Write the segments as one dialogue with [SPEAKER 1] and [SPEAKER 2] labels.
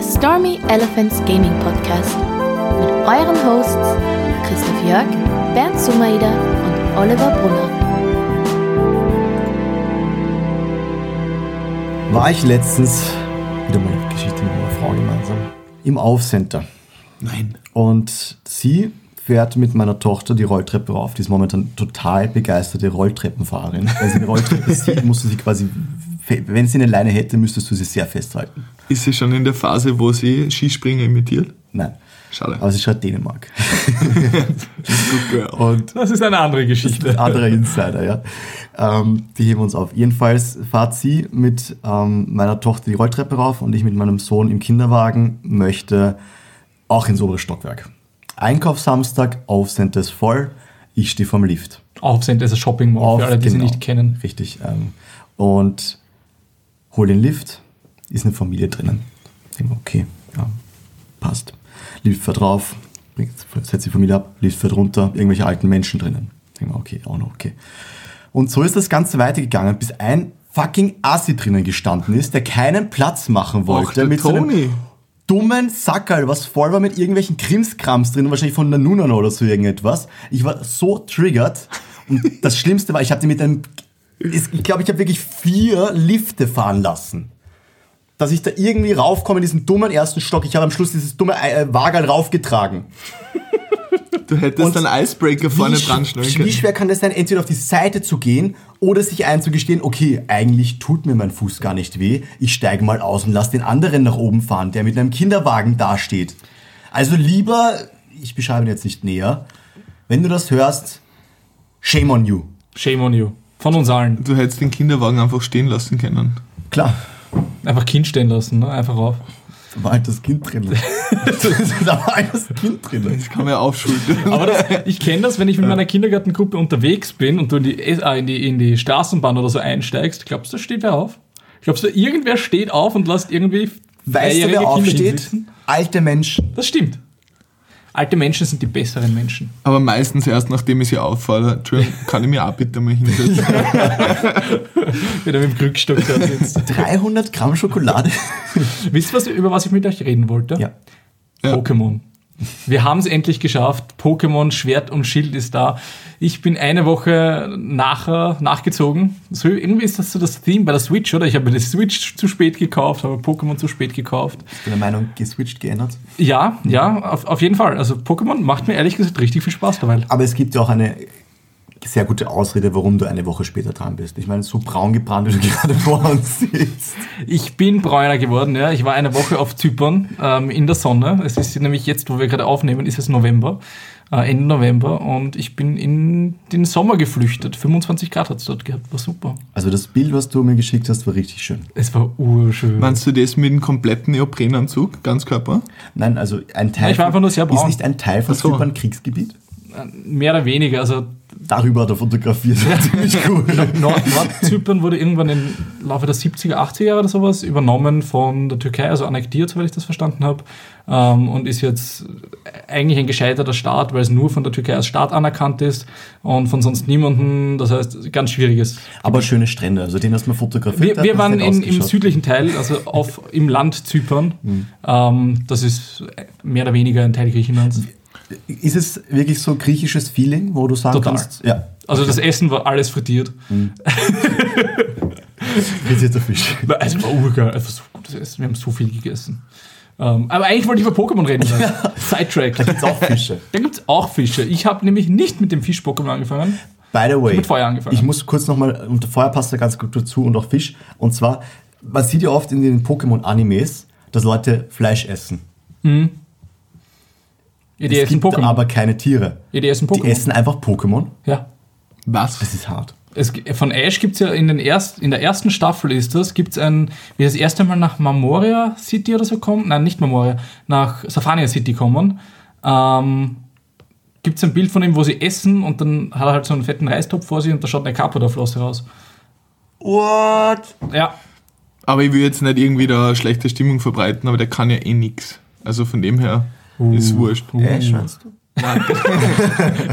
[SPEAKER 1] der Stormy Elephants Gaming Podcast mit euren Hosts Christoph Jörg, Bernd Sumaida und Oliver Brunner.
[SPEAKER 2] War ich letztens, wieder mal eine Geschichte mit meiner Frau gemeinsam, im Aufcenter.
[SPEAKER 3] Nein.
[SPEAKER 2] Und sie fährt mit meiner Tochter die Rolltreppe rauf. Die ist momentan total begeisterte Rolltreppenfahrerin. Weil sie eine Rolltreppe sieht, musst du sie quasi, wenn sie eine Leine hätte, müsstest du sie sehr festhalten.
[SPEAKER 3] Ist sie schon in der Phase, wo sie Skispringen imitiert?
[SPEAKER 2] Nein.
[SPEAKER 3] Schade.
[SPEAKER 2] Aber sie schreibt Dänemark. Und
[SPEAKER 4] Das ist eine andere Geschichte.
[SPEAKER 2] ein anderer Insider, ja. Ähm, die heben uns auf. Jedenfalls fahrt sie mit ähm, meiner Tochter die Rolltreppe rauf und ich mit meinem Sohn im Kinderwagen möchte auch ins obere Stockwerk. Einkaufssamstag, Aufcenter ist voll, ich stehe vorm Lift.
[SPEAKER 4] Aufsend ist ein Shopping Mall
[SPEAKER 2] Auf,
[SPEAKER 4] für alle, die sie
[SPEAKER 2] genau.
[SPEAKER 4] nicht kennen.
[SPEAKER 2] Richtig. Ähm, und hol den Lift, ist eine Familie drinnen. Denke, okay, ja, passt. Lift fährt drauf, setzt die Familie ab, Lift fährt runter, irgendwelche alten Menschen drinnen. Denke, okay, auch noch okay. Und so ist das Ganze weitergegangen, bis ein fucking Assi drinnen gestanden ist, der keinen Platz machen wollte.
[SPEAKER 3] Der
[SPEAKER 2] mit so einem
[SPEAKER 3] Toni.
[SPEAKER 2] dummen Sackerl, was voll war mit irgendwelchen Krimskrams drin, wahrscheinlich von Nanunan oder so irgendetwas. Ich war so triggert. Und das Schlimmste war, ich habe die mit einem, ich glaube, ich habe wirklich vier Lifte fahren lassen. Dass ich da irgendwie raufkomme in diesen dummen ersten Stock. Ich habe am Schluss dieses dumme äh, Wagerl raufgetragen.
[SPEAKER 3] Du hättest
[SPEAKER 2] Und
[SPEAKER 3] einen Icebreaker vorne
[SPEAKER 2] wie,
[SPEAKER 3] dran
[SPEAKER 2] sch-
[SPEAKER 3] schnallen
[SPEAKER 2] wie
[SPEAKER 3] können.
[SPEAKER 2] schwer kann das sein, entweder auf die Seite zu gehen oder sich einzugestehen, okay, eigentlich tut mir mein Fuß gar nicht weh, ich steige mal aus und lass den anderen nach oben fahren, der mit einem Kinderwagen dasteht. Also lieber, ich beschreibe ihn jetzt nicht näher, wenn du das hörst, shame on you.
[SPEAKER 4] Shame on you. Von uns allen.
[SPEAKER 3] Du hättest den Kinderwagen einfach stehen lassen können.
[SPEAKER 2] Klar,
[SPEAKER 4] Einfach Kind stehen lassen, ne? einfach rauf.
[SPEAKER 2] da war halt das Kind drin. da war halt das Kind drin.
[SPEAKER 3] Das kann man ja aufschulden.
[SPEAKER 4] Aber das, ich kenne das, wenn ich mit meiner Kindergartengruppe unterwegs bin und du in die, äh, in die, in die Straßenbahn oder so einsteigst, glaubst du, da steht wer auf? Glaubst du, irgendwer steht auf und lässt irgendwie
[SPEAKER 2] Weißt du, wer aufsteht? Alte Menschen.
[SPEAKER 4] Das stimmt. Alte Menschen sind die besseren Menschen.
[SPEAKER 3] Aber meistens erst, nachdem ich sie auffordere. Entschuldigung, kann ich mir auch bitte mal hinsetzen?
[SPEAKER 4] Wenn er mit dem Krückstock da sitzt.
[SPEAKER 2] 300 Gramm Schokolade.
[SPEAKER 4] Wisst ihr, was, über was ich mit euch reden wollte?
[SPEAKER 2] ja.
[SPEAKER 3] Ja.
[SPEAKER 4] Pokémon. Wir haben es endlich geschafft. Pokémon Schwert und Schild ist da. Ich bin eine Woche nachher nachgezogen. So, irgendwie ist das so das Theme bei der Switch, oder? Ich habe mir die Switch zu spät gekauft, habe Pokémon zu spät gekauft.
[SPEAKER 2] Ich bin der Meinung, geswitcht, geändert.
[SPEAKER 4] Ja, ja, auf, auf jeden Fall. Also Pokémon macht mir ehrlich gesagt richtig viel Spaß dabei.
[SPEAKER 2] Aber es gibt ja auch eine sehr gute Ausrede, warum du eine Woche später dran bist. Ich meine, so braun gebrannt, wie du gerade vor uns sitzt.
[SPEAKER 4] Ich bin bräuner geworden, ja. Ich war eine Woche auf Zypern ähm, in der Sonne. Es ist nämlich jetzt, wo wir gerade aufnehmen, ist es November, äh, Ende November und ich bin in den Sommer geflüchtet. 25 Grad hat es dort gehabt, war super.
[SPEAKER 2] Also das Bild, was du mir geschickt hast, war richtig schön.
[SPEAKER 4] Es war urschön.
[SPEAKER 3] Meinst du das mit dem kompletten Neoprenanzug, Ganzkörper?
[SPEAKER 2] Nein, also ein Teil
[SPEAKER 4] Nein, ich war einfach nur sehr
[SPEAKER 2] ist
[SPEAKER 4] braun.
[SPEAKER 2] nicht ein Teil von
[SPEAKER 3] so.
[SPEAKER 2] Zypern Kriegsgebiet.
[SPEAKER 4] Mehr oder weniger. Also
[SPEAKER 2] Darüber hat er fotografiert. Ziemlich cool.
[SPEAKER 4] Nord Nordzypern wurde irgendwann im Laufe der 70er, 80er Jahre oder sowas übernommen von der Türkei, also annektiert, soweit ich das verstanden habe. Ähm, und ist jetzt eigentlich ein gescheiterter Staat, weil es nur von der Türkei als Staat anerkannt ist und von sonst niemandem. Das heißt, ganz schwieriges.
[SPEAKER 2] Aber schöne Strände, also den hast du mal fotografiert.
[SPEAKER 4] Wir, wir waren in, im südlichen Teil, also auf, im Land Zypern. Ähm, das ist mehr oder weniger ein Teil Griechenlands.
[SPEAKER 2] Ist es wirklich so griechisches Feeling, wo du sagen
[SPEAKER 4] Total.
[SPEAKER 2] kannst, ja,
[SPEAKER 4] Also das Essen war alles frittiert.
[SPEAKER 2] frittierter Fisch.
[SPEAKER 4] Es war urgeil, einfach so gutes Essen. Wir haben so viel gegessen. Ähm, aber eigentlich wollte ich über Pokémon reden. Sidetrack.
[SPEAKER 2] Da gibt's auch Fische.
[SPEAKER 4] Da gibt es auch Fische. Ich habe nämlich nicht mit dem Fisch-Pokémon angefangen.
[SPEAKER 2] By the way,
[SPEAKER 4] mit Feuer angefangen.
[SPEAKER 2] ich muss kurz nochmal, und Feuer passt da ganz gut dazu und auch Fisch. Und zwar, man sieht ja oft in den Pokémon-Animes, dass Leute Fleisch essen.
[SPEAKER 4] Ja, die
[SPEAKER 2] es
[SPEAKER 4] essen
[SPEAKER 2] gibt
[SPEAKER 4] Pokémon.
[SPEAKER 2] aber keine Tiere.
[SPEAKER 4] Ja, die essen
[SPEAKER 2] Die
[SPEAKER 4] Pokémon.
[SPEAKER 2] essen einfach Pokémon.
[SPEAKER 4] Ja.
[SPEAKER 3] Was?
[SPEAKER 2] Das ist hart.
[SPEAKER 4] Es, von Ash gibt es ja in, den erst, in der ersten Staffel ist das, gibt es ein, wie das erste Mal nach Mamoria City oder so kommt, nein, nicht Mamoria, nach Safania City kommen, ähm, gibt es ein Bild von ihm, wo sie essen und dann hat er halt so einen fetten Reistopf vor sich und da schaut eine Carpador-Flosse raus.
[SPEAKER 2] What?
[SPEAKER 4] Ja,
[SPEAKER 3] Aber ich will jetzt nicht irgendwie da schlechte Stimmung verbreiten, aber der kann ja eh nix. Also von dem her ist wurscht.
[SPEAKER 2] Ash, meinst du?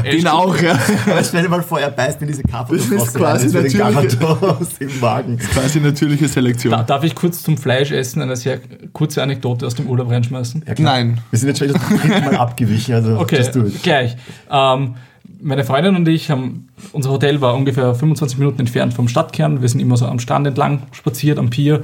[SPEAKER 3] Den auch, ja.
[SPEAKER 2] Aber stell dir mal vor, er beißt in diese Kappe
[SPEAKER 3] Das ist quasi natürlich-
[SPEAKER 2] Garados im Magen.
[SPEAKER 3] Quasi natürliche Selektion.
[SPEAKER 4] Da, darf ich kurz zum Fleischessen eine sehr kurze Anekdote aus dem Urlaub reinschmeißen?
[SPEAKER 2] Ja.
[SPEAKER 3] Nein.
[SPEAKER 2] Wir sind jetzt schon das dritte Mal abgewichen, also
[SPEAKER 4] Okay, gleich. Ähm, meine Freundin und ich haben, unser Hotel war ungefähr 25 Minuten entfernt vom Stadtkern. Wir sind immer so am Strand entlang spaziert, am Pier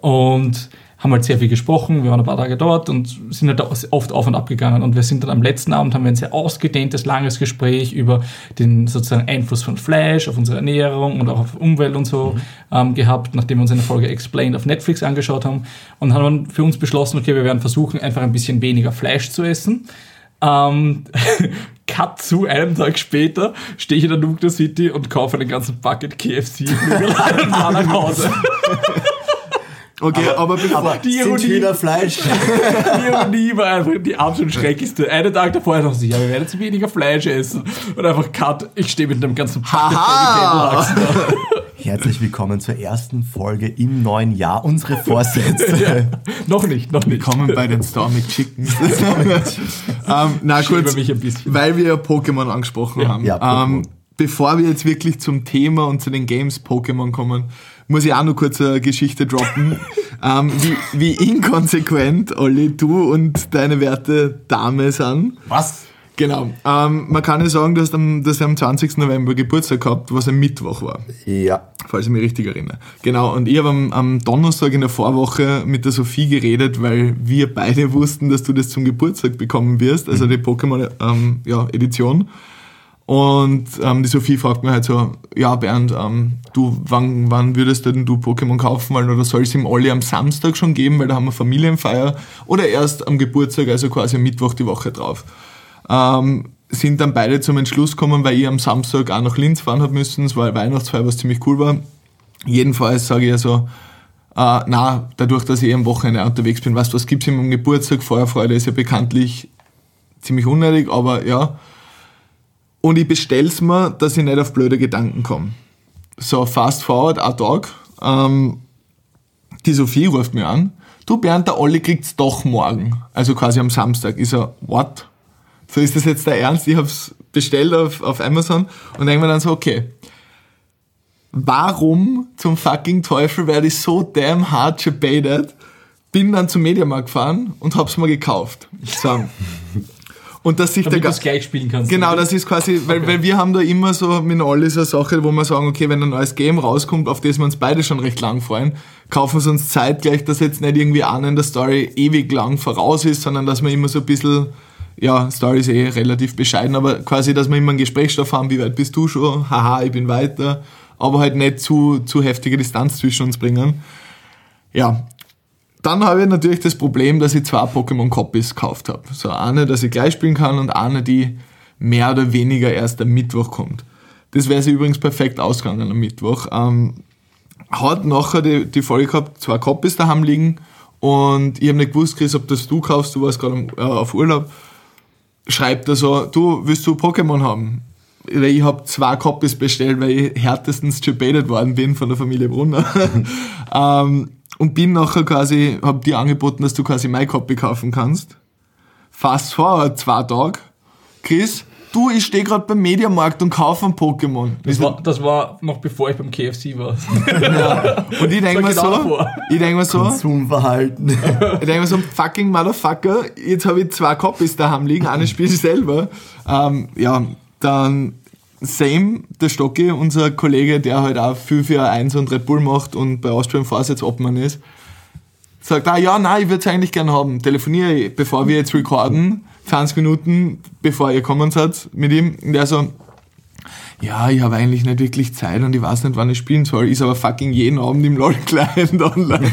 [SPEAKER 4] und haben halt sehr viel gesprochen. Wir waren ein paar Tage dort und sind halt oft auf und ab gegangen. Und wir sind dann am letzten Abend, haben wir ein sehr ausgedehntes, langes Gespräch über den sozusagen Einfluss von Fleisch auf unsere Ernährung und auch auf Umwelt und so ähm, gehabt, nachdem wir uns eine Folge Explained auf Netflix angeschaut haben. Und haben dann für uns beschlossen, okay, wir werden versuchen, einfach ein bisschen weniger Fleisch zu essen. Ähm, Cut zu einem Tag später stehe ich in der Nuclear City und kaufe einen ganzen Bucket KFC und fahre nach Hause.
[SPEAKER 3] Okay, aber, bevor.
[SPEAKER 2] Aber
[SPEAKER 4] Die
[SPEAKER 2] sind
[SPEAKER 4] Ironie.
[SPEAKER 2] wieder Fleisch.
[SPEAKER 4] Die Ironie war einfach die absolut schrecklichste. Einen Tag davor noch so, ja, wir werden jetzt weniger Fleisch essen. Und einfach Cut, ich stehe mit einem ganzen
[SPEAKER 3] Haha!
[SPEAKER 2] Herzlich willkommen zur ersten Folge im neuen Jahr. Unsere Vorsätze.
[SPEAKER 4] ja. Noch nicht, noch nicht.
[SPEAKER 3] Willkommen bei den Stormic Chickens. ähm, na kurz,
[SPEAKER 4] mich ein bisschen.
[SPEAKER 3] weil wir ja Pokémon angesprochen haben.
[SPEAKER 2] Ja, Pokémon.
[SPEAKER 3] ähm, bevor wir jetzt wirklich zum Thema und zu den Games Pokémon kommen, muss ich auch noch kurz eine Geschichte droppen. ähm, wie, wie inkonsequent, Olli, du und deine werte Dame sind.
[SPEAKER 2] Was?
[SPEAKER 3] Genau. Ähm, man kann ja sagen, am, dass du am 20. November Geburtstag gehabt, was ein Mittwoch war
[SPEAKER 2] Ja.
[SPEAKER 3] falls ich mich richtig erinnere. Genau, und ich habe am, am Donnerstag in der Vorwoche mit der Sophie geredet, weil wir beide wussten, dass du das zum Geburtstag bekommen wirst, also die Pokémon ähm, ja, Edition. Und ähm, die Sophie fragt mir halt so, ja Bernd, ähm, du, wann, wann würdest denn du Pokémon kaufen wollen oder soll es ihm alle am Samstag schon geben, weil da haben wir Familienfeier oder erst am Geburtstag, also quasi am Mittwoch die Woche drauf. Ähm, sind dann beide zum Entschluss gekommen, weil ich am Samstag auch nach Linz fahren habe müssen. Eine Weihnachtsfeier, was ziemlich cool war. Jedenfalls sage ich ja so, äh, na, dadurch, dass ich am Wochenende unterwegs bin, weißt du, was gibt's ihm am Geburtstag? Feuerfreude ist ja bekanntlich ziemlich unnötig, aber ja. Und ich bestell's mir, dass ich nicht auf blöde Gedanken komme. So, fast forward, ein Tag. Ähm, die Sophie ruft mir an. Du Bernd, der Olli kriegt's doch morgen. Also quasi am Samstag. Ich so, what? So ist das jetzt der Ernst? Ich hab's bestellt auf, auf Amazon und denke mir dann so, okay. Warum zum fucking Teufel werde ich so damn hard gebaitet? Bin dann zum Mediamarkt gefahren und hab's mir gekauft. So. Und dass sich der
[SPEAKER 4] Damit du
[SPEAKER 3] Ga-
[SPEAKER 4] es gleich spielen kannst.
[SPEAKER 3] Genau, das ist quasi, weil, weil wir haben da immer so mit Olli so eine Sache, wo wir sagen, okay, wenn ein neues Game rauskommt, auf das wir uns beide schon recht lang freuen, kaufen wir uns zeitgleich, dass jetzt nicht irgendwie einer in der Story ewig lang voraus ist, sondern dass wir immer so ein bisschen, ja, Story ist eh relativ bescheiden, aber quasi, dass wir immer einen Gesprächsstoff haben, wie weit bist du schon, haha, ich bin weiter, aber halt nicht zu, zu heftige Distanz zwischen uns bringen. Ja, dann habe ich natürlich das Problem, dass ich zwei Pokémon-Copies gekauft habe. So eine, dass ich gleich spielen kann und eine, die mehr oder weniger erst am Mittwoch kommt. Das wäre sie übrigens perfekt ausgegangen am Mittwoch. Ähm, hat nachher die, die Folge gehabt, zwei Copies daheim liegen und ich habe nicht gewusst, Chris, ob das du kaufst, du warst gerade äh, auf Urlaub. Schreibt er so, du, willst du Pokémon haben? Ich habe zwei Copies bestellt, weil ich härtestens gebaitet worden bin von der Familie Brunner. ähm, und bin nachher quasi, hab dir angeboten, dass du quasi meine Copy kaufen kannst. Fast forward zwei Tage. Chris, du, ich stehe gerade beim Mediamarkt und kaufe ein Pokémon.
[SPEAKER 4] Das war, das war noch bevor ich beim KFC war.
[SPEAKER 3] Und ich denke mir
[SPEAKER 4] war genau
[SPEAKER 3] so,
[SPEAKER 4] davor.
[SPEAKER 3] ich denke mir so,
[SPEAKER 2] Konsumverhalten.
[SPEAKER 3] ich denke mir so, fucking Motherfucker, jetzt habe ich zwei Copies daheim liegen, eine spiele ich selber. Ähm, ja, dann Same, der Stocki, unser Kollege, der halt auch viel für 1 und Red Bull macht und bei Austrian Force jetzt Obmann ist, sagt, ah ja, nein, ich würde es eigentlich gern haben. Telefoniere ich, bevor wir jetzt recorden, 20 Minuten bevor ihr kommen seid mit ihm. Und der so, ja, ich habe eigentlich nicht wirklich Zeit und ich weiß nicht, wann ich spielen soll, ist aber fucking jeden Abend im LOL-Client online.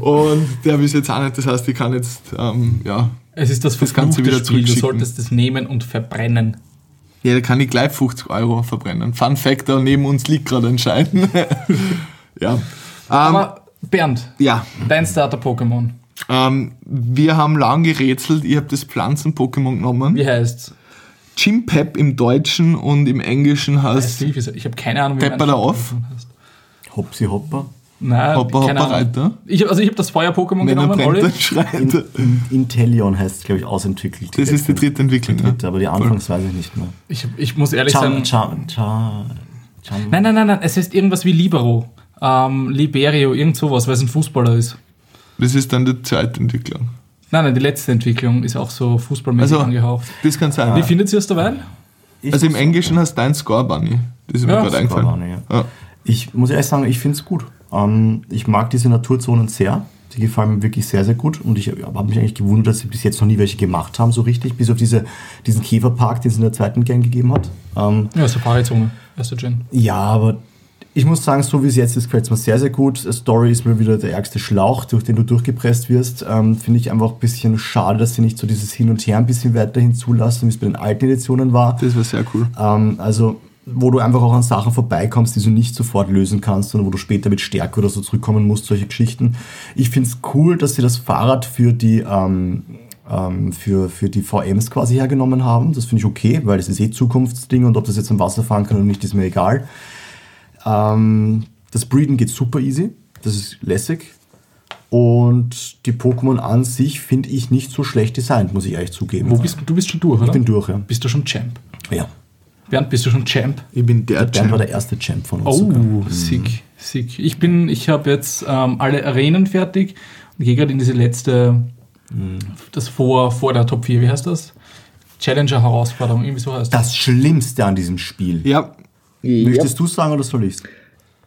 [SPEAKER 3] und der will jetzt auch nicht, das heißt, ich kann jetzt, ähm, ja,
[SPEAKER 4] Es ist das
[SPEAKER 3] Das Ganze wieder
[SPEAKER 4] Spiel. Du solltest es nehmen und verbrennen.
[SPEAKER 3] Ja, da kann ich gleich 50 Euro verbrennen. Fun Fact, da neben uns liegt gerade ein Schein. ja. Ähm,
[SPEAKER 4] Aber Bernd,
[SPEAKER 3] ja,
[SPEAKER 4] dein Starter-Pokémon,
[SPEAKER 3] ähm, wir haben lang gerätselt, ich habe das Pflanzen-Pokémon genommen.
[SPEAKER 4] wie heißt's?
[SPEAKER 3] Chimpep im Deutschen und im Englischen heißt?
[SPEAKER 4] Ich habe keine Ahnung, wie
[SPEAKER 3] Pepper da off?
[SPEAKER 2] Hopsi Hopper.
[SPEAKER 4] Nein,
[SPEAKER 3] Hopper,
[SPEAKER 4] Ahnung.
[SPEAKER 3] Reiter.
[SPEAKER 4] Ich, hab- also ich habe das Feuer-Pokémon
[SPEAKER 3] er
[SPEAKER 4] genommen, Olli.
[SPEAKER 2] In, in, Intellion heißt es, glaube ich, ausentwickelt.
[SPEAKER 3] Das ist die dritte Entwicklung.
[SPEAKER 2] Die
[SPEAKER 3] Ja.
[SPEAKER 2] dritte, aber die Anfangs weiß ich nicht mehr.
[SPEAKER 4] Ich, ich muss ehrlich
[SPEAKER 2] Cham,
[SPEAKER 4] sagen.
[SPEAKER 2] Cham, Cham, Cham.
[SPEAKER 4] Nein, nein, nein, nein, es heißt irgendwas wie Libero. Ähm, Liberio, irgend sowas, weil es ein Fußballer ist.
[SPEAKER 3] Das ist dann die zweite Entwicklung.
[SPEAKER 4] Nein, nein, die letzte Entwicklung ist auch so fußballmäßig
[SPEAKER 3] Also,
[SPEAKER 4] angehaucht.
[SPEAKER 3] das kann sein.
[SPEAKER 4] Wie findet ihr es dabei?
[SPEAKER 2] Ich
[SPEAKER 3] Also im Englischen heißt dein Score Bunny. Das ist mir
[SPEAKER 4] Ja,
[SPEAKER 3] gerade eingefallen.
[SPEAKER 2] Bunny, ja.
[SPEAKER 3] Ja.
[SPEAKER 2] Ich muss ehrlich sagen, ich finde es gut. Ähm, ich mag diese Naturzonen sehr. Die gefallen mir wirklich sehr, sehr gut. Und ich habe mich eigentlich gewundert, dass sie bis jetzt noch nie welche gemacht haben, so richtig. Bis auf diese, diesen Käferpark, den es in der zweiten Gang gegeben hat. Ähm,
[SPEAKER 4] Ja, Safari-Zone, erste Gen.
[SPEAKER 2] ja, aber ich muss sagen, so wie es jetzt ist, gefällt es mir sehr, sehr gut. Story ist mir wieder der ärgste Schlauch, durch den du durchgepresst wirst. Ähm, Finde ich einfach ein bisschen schade, dass sie nicht so dieses Hin und Her ein bisschen weiterhin zulassen, wie es bei den alten Editionen war.
[SPEAKER 3] Das war sehr cool.
[SPEAKER 2] Ähm, also, wo du einfach auch an Sachen vorbeikommst, die du nicht sofort lösen kannst, sondern wo du später mit Stärke oder so zurückkommen musst, solche Geschichten. Ich finde es cool, dass sie das Fahrrad für die, ähm, ähm, für, für die VMs quasi hergenommen haben. Das finde ich okay, weil das ist eh Zukunftsding und ob das jetzt am Wasser fahren kann oder nicht, ist mir egal. Ähm, das Breeden geht super easy. Das ist lässig. Und die Pokémon an sich finde ich nicht so schlecht designt, muss ich ehrlich zugeben.
[SPEAKER 4] Wo bist du? Du bist schon durch, oder?
[SPEAKER 2] ich bin durch, ja.
[SPEAKER 4] Bist du schon Champ?
[SPEAKER 2] ja.
[SPEAKER 4] Bernd, bist du schon Champ?
[SPEAKER 3] Ich bin der
[SPEAKER 2] Bernd war
[SPEAKER 3] Champ.
[SPEAKER 2] der erste Champ von uns. sogar.
[SPEAKER 4] Oh, sick, sick. Ich bin, ich habe jetzt ähm, alle Arenen fertig und gehe gerade in diese letzte, das vor, vor der Top 4, wie heißt das? Challenger-Herausforderung, irgendwie so heißt das.
[SPEAKER 2] Das Schlimmste an diesem Spiel.
[SPEAKER 3] Ja.
[SPEAKER 2] Möchtest du sagen oder soll ich's?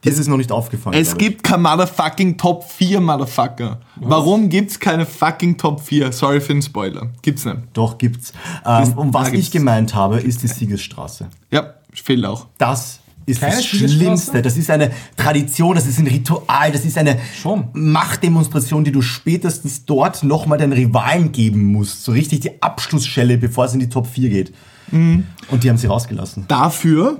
[SPEAKER 2] Das ist noch nicht aufgefallen.
[SPEAKER 3] Es gibt kein motherfucking Top 4, Motherfucker. Warum gibt's keine fucking Top 4? Sorry für den Spoiler. Gibt's nicht.
[SPEAKER 2] Doch, gibt's. Ähm, um was
[SPEAKER 3] da
[SPEAKER 2] ich
[SPEAKER 3] gibt's.
[SPEAKER 2] gemeint habe, ist die Siegesstraße.
[SPEAKER 3] Ja, fehlt auch.
[SPEAKER 2] Das ist
[SPEAKER 4] Keine
[SPEAKER 2] das? Schlimmste. Das ist eine Tradition, das ist ein Ritual, das ist eine
[SPEAKER 4] Schon.
[SPEAKER 2] Machtdemonstration, die du spätestens dort nochmal den Rivalen geben musst. So richtig die Abschlussschelle, bevor es in die Top 4 geht.
[SPEAKER 3] Mhm.
[SPEAKER 2] Und die haben sie rausgelassen.
[SPEAKER 3] Dafür,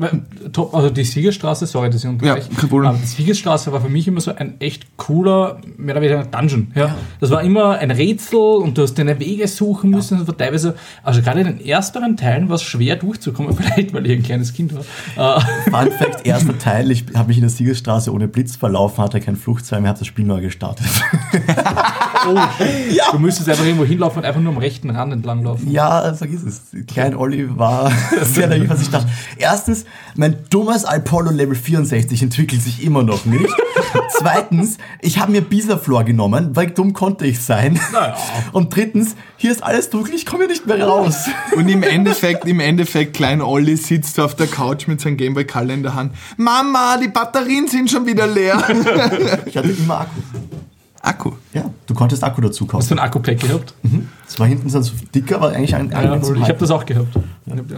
[SPEAKER 4] also die Siegesstraße, sorry, dass ich unterbreche.
[SPEAKER 3] Ja, kein Problem.
[SPEAKER 4] Aber die Siegesstraße war für mich immer so ein echt cooler, mehr oder weniger ein Dungeon. Ja. Das war immer ein Rätsel und du hast deine Wege suchen müssen. Das war teilweise, also gerade in den ersteren Teilen war es schwer durchzukommen, vielleicht weil ich ein kleines Kind war. Äh,
[SPEAKER 2] Fun Fact, erster Teil, ich habe mich in der Siegesstraße ohne Blitz verlaufen, hatte kein Fluchtseil mehr, habe das Spiel neu gestartet.
[SPEAKER 4] Du müsstest einfach irgendwo hinlaufen und einfach nur am rechten Rand entlang laufen.
[SPEAKER 2] Ja, vergiss es. Klein Olli war sehr naiv, was ich dachte. Erstens, mein dummes Apollo Level 64 entwickelt sich immer noch nicht. Zweitens, ich habe mir Bisaflor genommen, weil dumm konnte ich sein.
[SPEAKER 4] Naja.
[SPEAKER 2] Und drittens, hier ist alles dunkel, ich komme hier nicht mehr raus.
[SPEAKER 3] und im Endeffekt, im Endeffekt, klein Olli sitzt auf der Couch mit seinem Gameboy Color in der Hand. Mama, die Batterien sind schon wieder leer.
[SPEAKER 2] Ich hatte immer Akku.
[SPEAKER 3] Akku.
[SPEAKER 2] Ja, du konntest Akku dazu
[SPEAKER 4] Hast
[SPEAKER 2] kaufen.
[SPEAKER 4] du ein Akku-Pack gehabt?
[SPEAKER 2] Es war hinten so dicker, aber eigentlich ein,
[SPEAKER 4] Ja,
[SPEAKER 2] ein
[SPEAKER 4] ich habe das auch gehabt.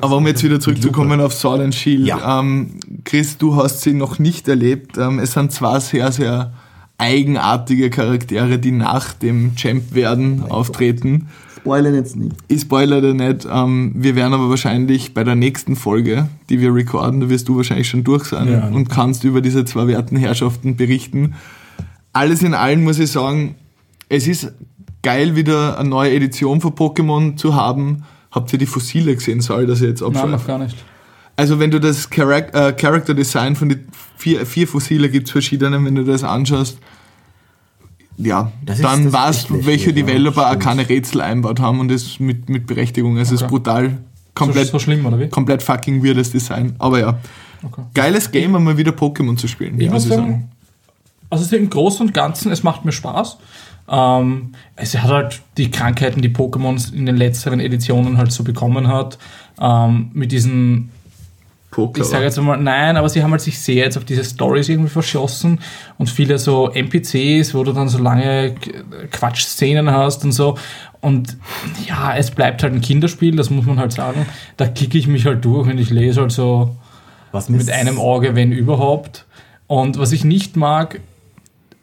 [SPEAKER 3] Aber um jetzt wieder zurückzukommen auf and Shield.
[SPEAKER 2] Ja.
[SPEAKER 3] Ähm, Chris, du hast sie noch nicht erlebt. Ähm, es sind zwei sehr, sehr eigenartige Charaktere, die nach dem Champ werden auftreten.
[SPEAKER 2] Spoilern jetzt nicht.
[SPEAKER 3] Ich spoilere nicht. Ähm, wir werden aber wahrscheinlich bei der nächsten Folge, die wir recorden, da wirst du wahrscheinlich schon durch sein
[SPEAKER 4] Ja.
[SPEAKER 3] und kannst über diese zwei werten Herrschaften berichten. Alles in allem muss ich sagen, es ist geil, wieder eine neue Edition von Pokémon zu haben. Habt ihr die Fossile gesehen? Sorry, dass ich jetzt
[SPEAKER 4] Nein,
[SPEAKER 3] abschweife.
[SPEAKER 4] noch gar nicht.
[SPEAKER 3] Also wenn du das Charac äh, Character Design von den vier, vier Fossile gibt es verschiedene, wenn du das anschaust, ja,
[SPEAKER 2] Das ist-
[SPEAKER 3] dann
[SPEAKER 2] ist
[SPEAKER 3] weißt du, welche
[SPEAKER 2] lächerlich, ja,
[SPEAKER 3] Developer auch keine Rätsel einbaut haben und das mit, mit Berechtigung. Also es ist
[SPEAKER 4] Okay.
[SPEAKER 3] brutal, komplett,
[SPEAKER 4] So, so schlimm, oder wie?
[SPEAKER 3] komplett fucking weirdes Design. Aber ja,
[SPEAKER 4] Okay.
[SPEAKER 3] geiles Game, um mal wieder Pokémon zu spielen.
[SPEAKER 4] Ich muss
[SPEAKER 3] muss
[SPEAKER 4] sagen, also so im Großen und Ganzen, es macht mir Spaß. Ähm, es hat halt die Krankheiten, die Pokémon in den letzteren Editionen halt so bekommen hat, ähm, mit diesen
[SPEAKER 3] Poker.
[SPEAKER 4] ich sage jetzt mal, nein, aber sie haben halt sich sehr jetzt auf diese Stories irgendwie verschossen und viele so NPCs, wo du dann so lange Quatschszenen hast und so. Und ja, es bleibt halt ein Kinderspiel, das muss man halt sagen. Da klicke ich mich halt durch und ich lese halt so
[SPEAKER 2] Was
[SPEAKER 4] mit einem Auge, wenn überhaupt. Und was ich nicht mag,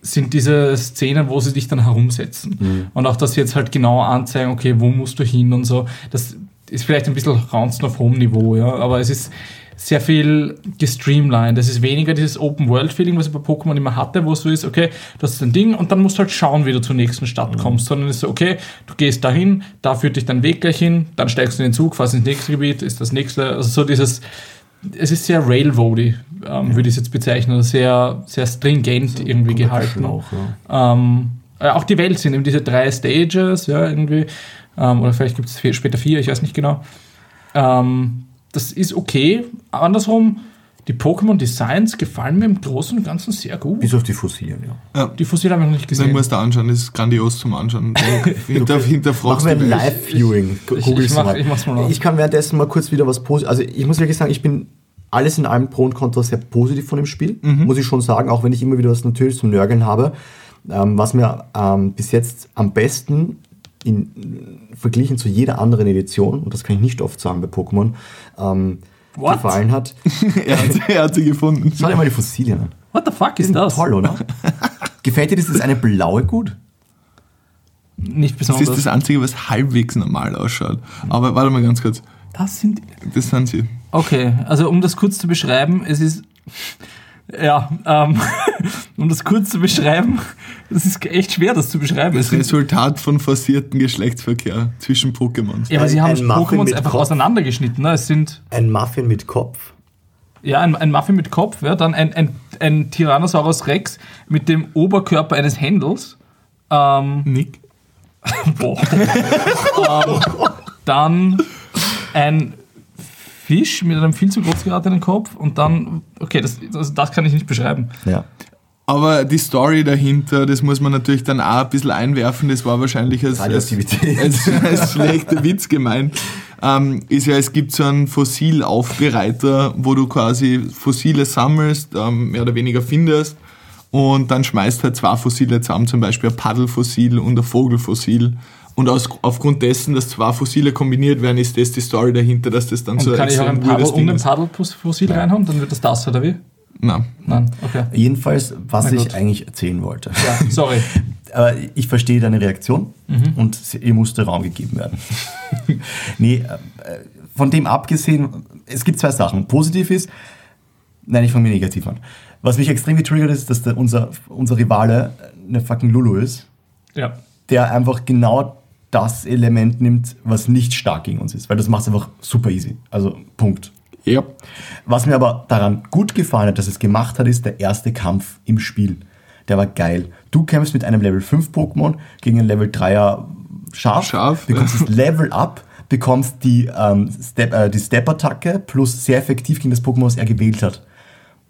[SPEAKER 4] sind diese Szenen, wo sie dich dann herumsetzen. Und auch, dass sie jetzt halt genau anzeigen, okay, wo musst du hin und so. Das ist vielleicht ein bisschen Raunzen auf hohem Niveau, ja, aber es ist sehr viel gestreamlined. Es ist weniger dieses Open-World-Feeling, was ich bei Pokémon immer hatte, wo es so ist, okay, das ist ein Ding und dann musst du halt schauen, wie du zur nächsten Stadt kommst, sondern es ist so, okay, du gehst dahin, da führt dich dein Weg gleich hin, dann steigst du in den Zug, fährst ins nächste Gebiet, ist das nächste, also so dieses, es ist sehr railroady, ähm, würde ich es jetzt bezeichnen, oder sehr, sehr stringent irgendwie gehalten.
[SPEAKER 2] Auch, ja.
[SPEAKER 4] Ähm, äh, auch die Welt sind eben diese drei Stages, ja, irgendwie. Ähm, oder vielleicht gibt es später vier, ich weiß nicht genau. Ähm, das ist okay. Andersrum, die Pokémon-Designs gefallen mir im Großen und Ganzen sehr gut.
[SPEAKER 2] Bis auf die Fossilien, ja.
[SPEAKER 3] Ja.
[SPEAKER 4] Die Fossil habe ich noch nicht
[SPEAKER 3] Den
[SPEAKER 4] gesehen.
[SPEAKER 3] musst du anschauen, das ist grandios zum Anschauen. Hinter,
[SPEAKER 2] Machen
[SPEAKER 3] hinterfragst
[SPEAKER 2] wir ein. Live-Viewing.
[SPEAKER 4] ich- ich
[SPEAKER 2] du
[SPEAKER 4] mach-
[SPEAKER 2] mal.
[SPEAKER 4] ich mach's mal aus.
[SPEAKER 2] Ich kann währenddessen mal kurz wieder was Positives. Also ich muss wirklich sagen, ich bin alles in allem Pro und Contra sehr positiv von dem Spiel.
[SPEAKER 3] Mhm.
[SPEAKER 2] Muss ich schon sagen, auch wenn ich immer wieder was natürlich zum Nörgeln habe. Ähm, was mir ähm, bis jetzt am besten in, verglichen zu jeder anderen Edition, und das kann ich nicht oft sagen bei Pokémon, ähm,
[SPEAKER 4] What?
[SPEAKER 2] gefallen hat.
[SPEAKER 3] er, hat, er hat sie gefunden.
[SPEAKER 2] Schau dir mal die Fossilien an.
[SPEAKER 4] What the fuck ist das?
[SPEAKER 2] toll, oder? Gefällt dir das? Ist eine blaue gut?
[SPEAKER 4] Nicht
[SPEAKER 3] Das
[SPEAKER 4] besonders.
[SPEAKER 3] ist das Einzige, was halbwegs normal ausschaut. Aber warte mal ganz kurz.
[SPEAKER 4] das sind
[SPEAKER 3] Das sind sie.
[SPEAKER 4] Okay, also um das kurz zu beschreiben, es ist. Ja, ähm, um das kurz zu beschreiben, es ist echt schwer, das zu beschreiben. Es
[SPEAKER 3] Das Resultat von forcierten Geschlechtsverkehr zwischen Pokémons.
[SPEAKER 4] ja, aber sie haben
[SPEAKER 2] ein
[SPEAKER 4] Pokémons einfach
[SPEAKER 2] Kopf.
[SPEAKER 4] auseinandergeschnitten. Ne? Es sind
[SPEAKER 2] Ein Muffin mit Kopf.
[SPEAKER 4] ja ein, ein Muffin mit Kopf, ja, dann ein, ein, ein Tyrannosaurus Rex mit dem Oberkörper eines Händels. Ähm,
[SPEAKER 3] Nick?
[SPEAKER 4] boah. ähm, dann ein Fisch mit einem viel zu groß geratenen Kopf und dann, okay, das, das, das kann ich nicht beschreiben.
[SPEAKER 2] Ja.
[SPEAKER 3] Aber die Story dahinter, das muss man natürlich dann auch ein bisschen einwerfen, das war wahrscheinlich als, als, als, als schlechter Witz gemeint. Ähm, ist ja, es gibt so einen Fossilaufbereiter, wo du quasi Fossile sammelst, ähm, mehr oder weniger findest und dann schmeißt halt zwei Fossile zusammen, zum Beispiel ein Paddelfossil und ein Vogelfossil. Und aus, aufgrund dessen, dass zwei Fossile kombiniert werden, ist das die Story dahinter, dass das dann
[SPEAKER 4] Und
[SPEAKER 3] so
[SPEAKER 4] kann ich auch ein Paddel und ein. Paddelfossil reinhauen? Dann wird das das, oder wie?
[SPEAKER 3] Nein.
[SPEAKER 4] Nein, okay.
[SPEAKER 2] Jedenfalls, was
[SPEAKER 4] Mein
[SPEAKER 2] ich
[SPEAKER 4] Gott.
[SPEAKER 2] eigentlich erzählen wollte.
[SPEAKER 4] Ja, sorry.
[SPEAKER 2] Aber ich verstehe deine Reaktion
[SPEAKER 4] Mhm.
[SPEAKER 2] und ihr musste Raum gegeben werden. nee, äh, von dem abgesehen, es gibt zwei Sachen. Positiv ist, nein, ich fange mir negativ an. Was mich extrem getriggert ist, dass der, unser, unser Rivale eine fucking Lulu ist,
[SPEAKER 4] Ja.
[SPEAKER 2] der einfach genau das Element nimmt, was nicht stark gegen uns ist. Weil das macht es einfach super easy. Also, Punkt.
[SPEAKER 3] Ja.
[SPEAKER 2] Was mir aber daran gut gefallen hat, dass es gemacht hat, ist der erste Kampf im Spiel. Der war geil. Du kämpfst mit einem Level 5 Pokémon gegen ein Level 3er Schaf,
[SPEAKER 3] Schaf,
[SPEAKER 2] bekommst
[SPEAKER 3] ja.
[SPEAKER 2] das Level up, bekommst die, ähm, Step, äh, die Step-Attacke plus sehr effektiv gegen das Pokémon, was er gewählt hat.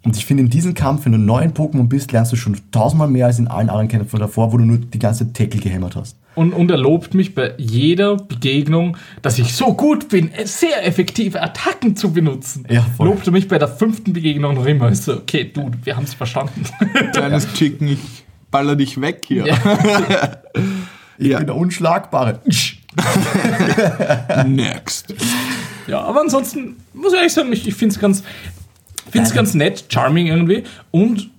[SPEAKER 2] Und ich finde, in diesem Kampf, wenn du neu in Pokémon bist, lernst du schon tausendmal mehr als in allen anderen Kämpfen davor, wo du nur die ganze Tackle gehämmert hast.
[SPEAKER 4] Und, und er lobt mich bei jeder Begegnung, dass ich so gut bin, sehr effektive Attacken zu benutzen.
[SPEAKER 2] Ja, voll.
[SPEAKER 4] Lobt er mich bei der fünften Begegnung noch immer. Ich so, okay, du, wir haben es verstanden.
[SPEAKER 3] Kleines Chicken, ich baller dich weg hier.
[SPEAKER 4] Ja.
[SPEAKER 2] Ich
[SPEAKER 3] Ja.
[SPEAKER 2] bin der Unschlagbare.
[SPEAKER 3] Next.
[SPEAKER 4] Ja, aber ansonsten muss ich ehrlich sagen, ich, ich finde es ganz, find's
[SPEAKER 2] Geil.
[SPEAKER 4] ganz nett, charming irgendwie. Und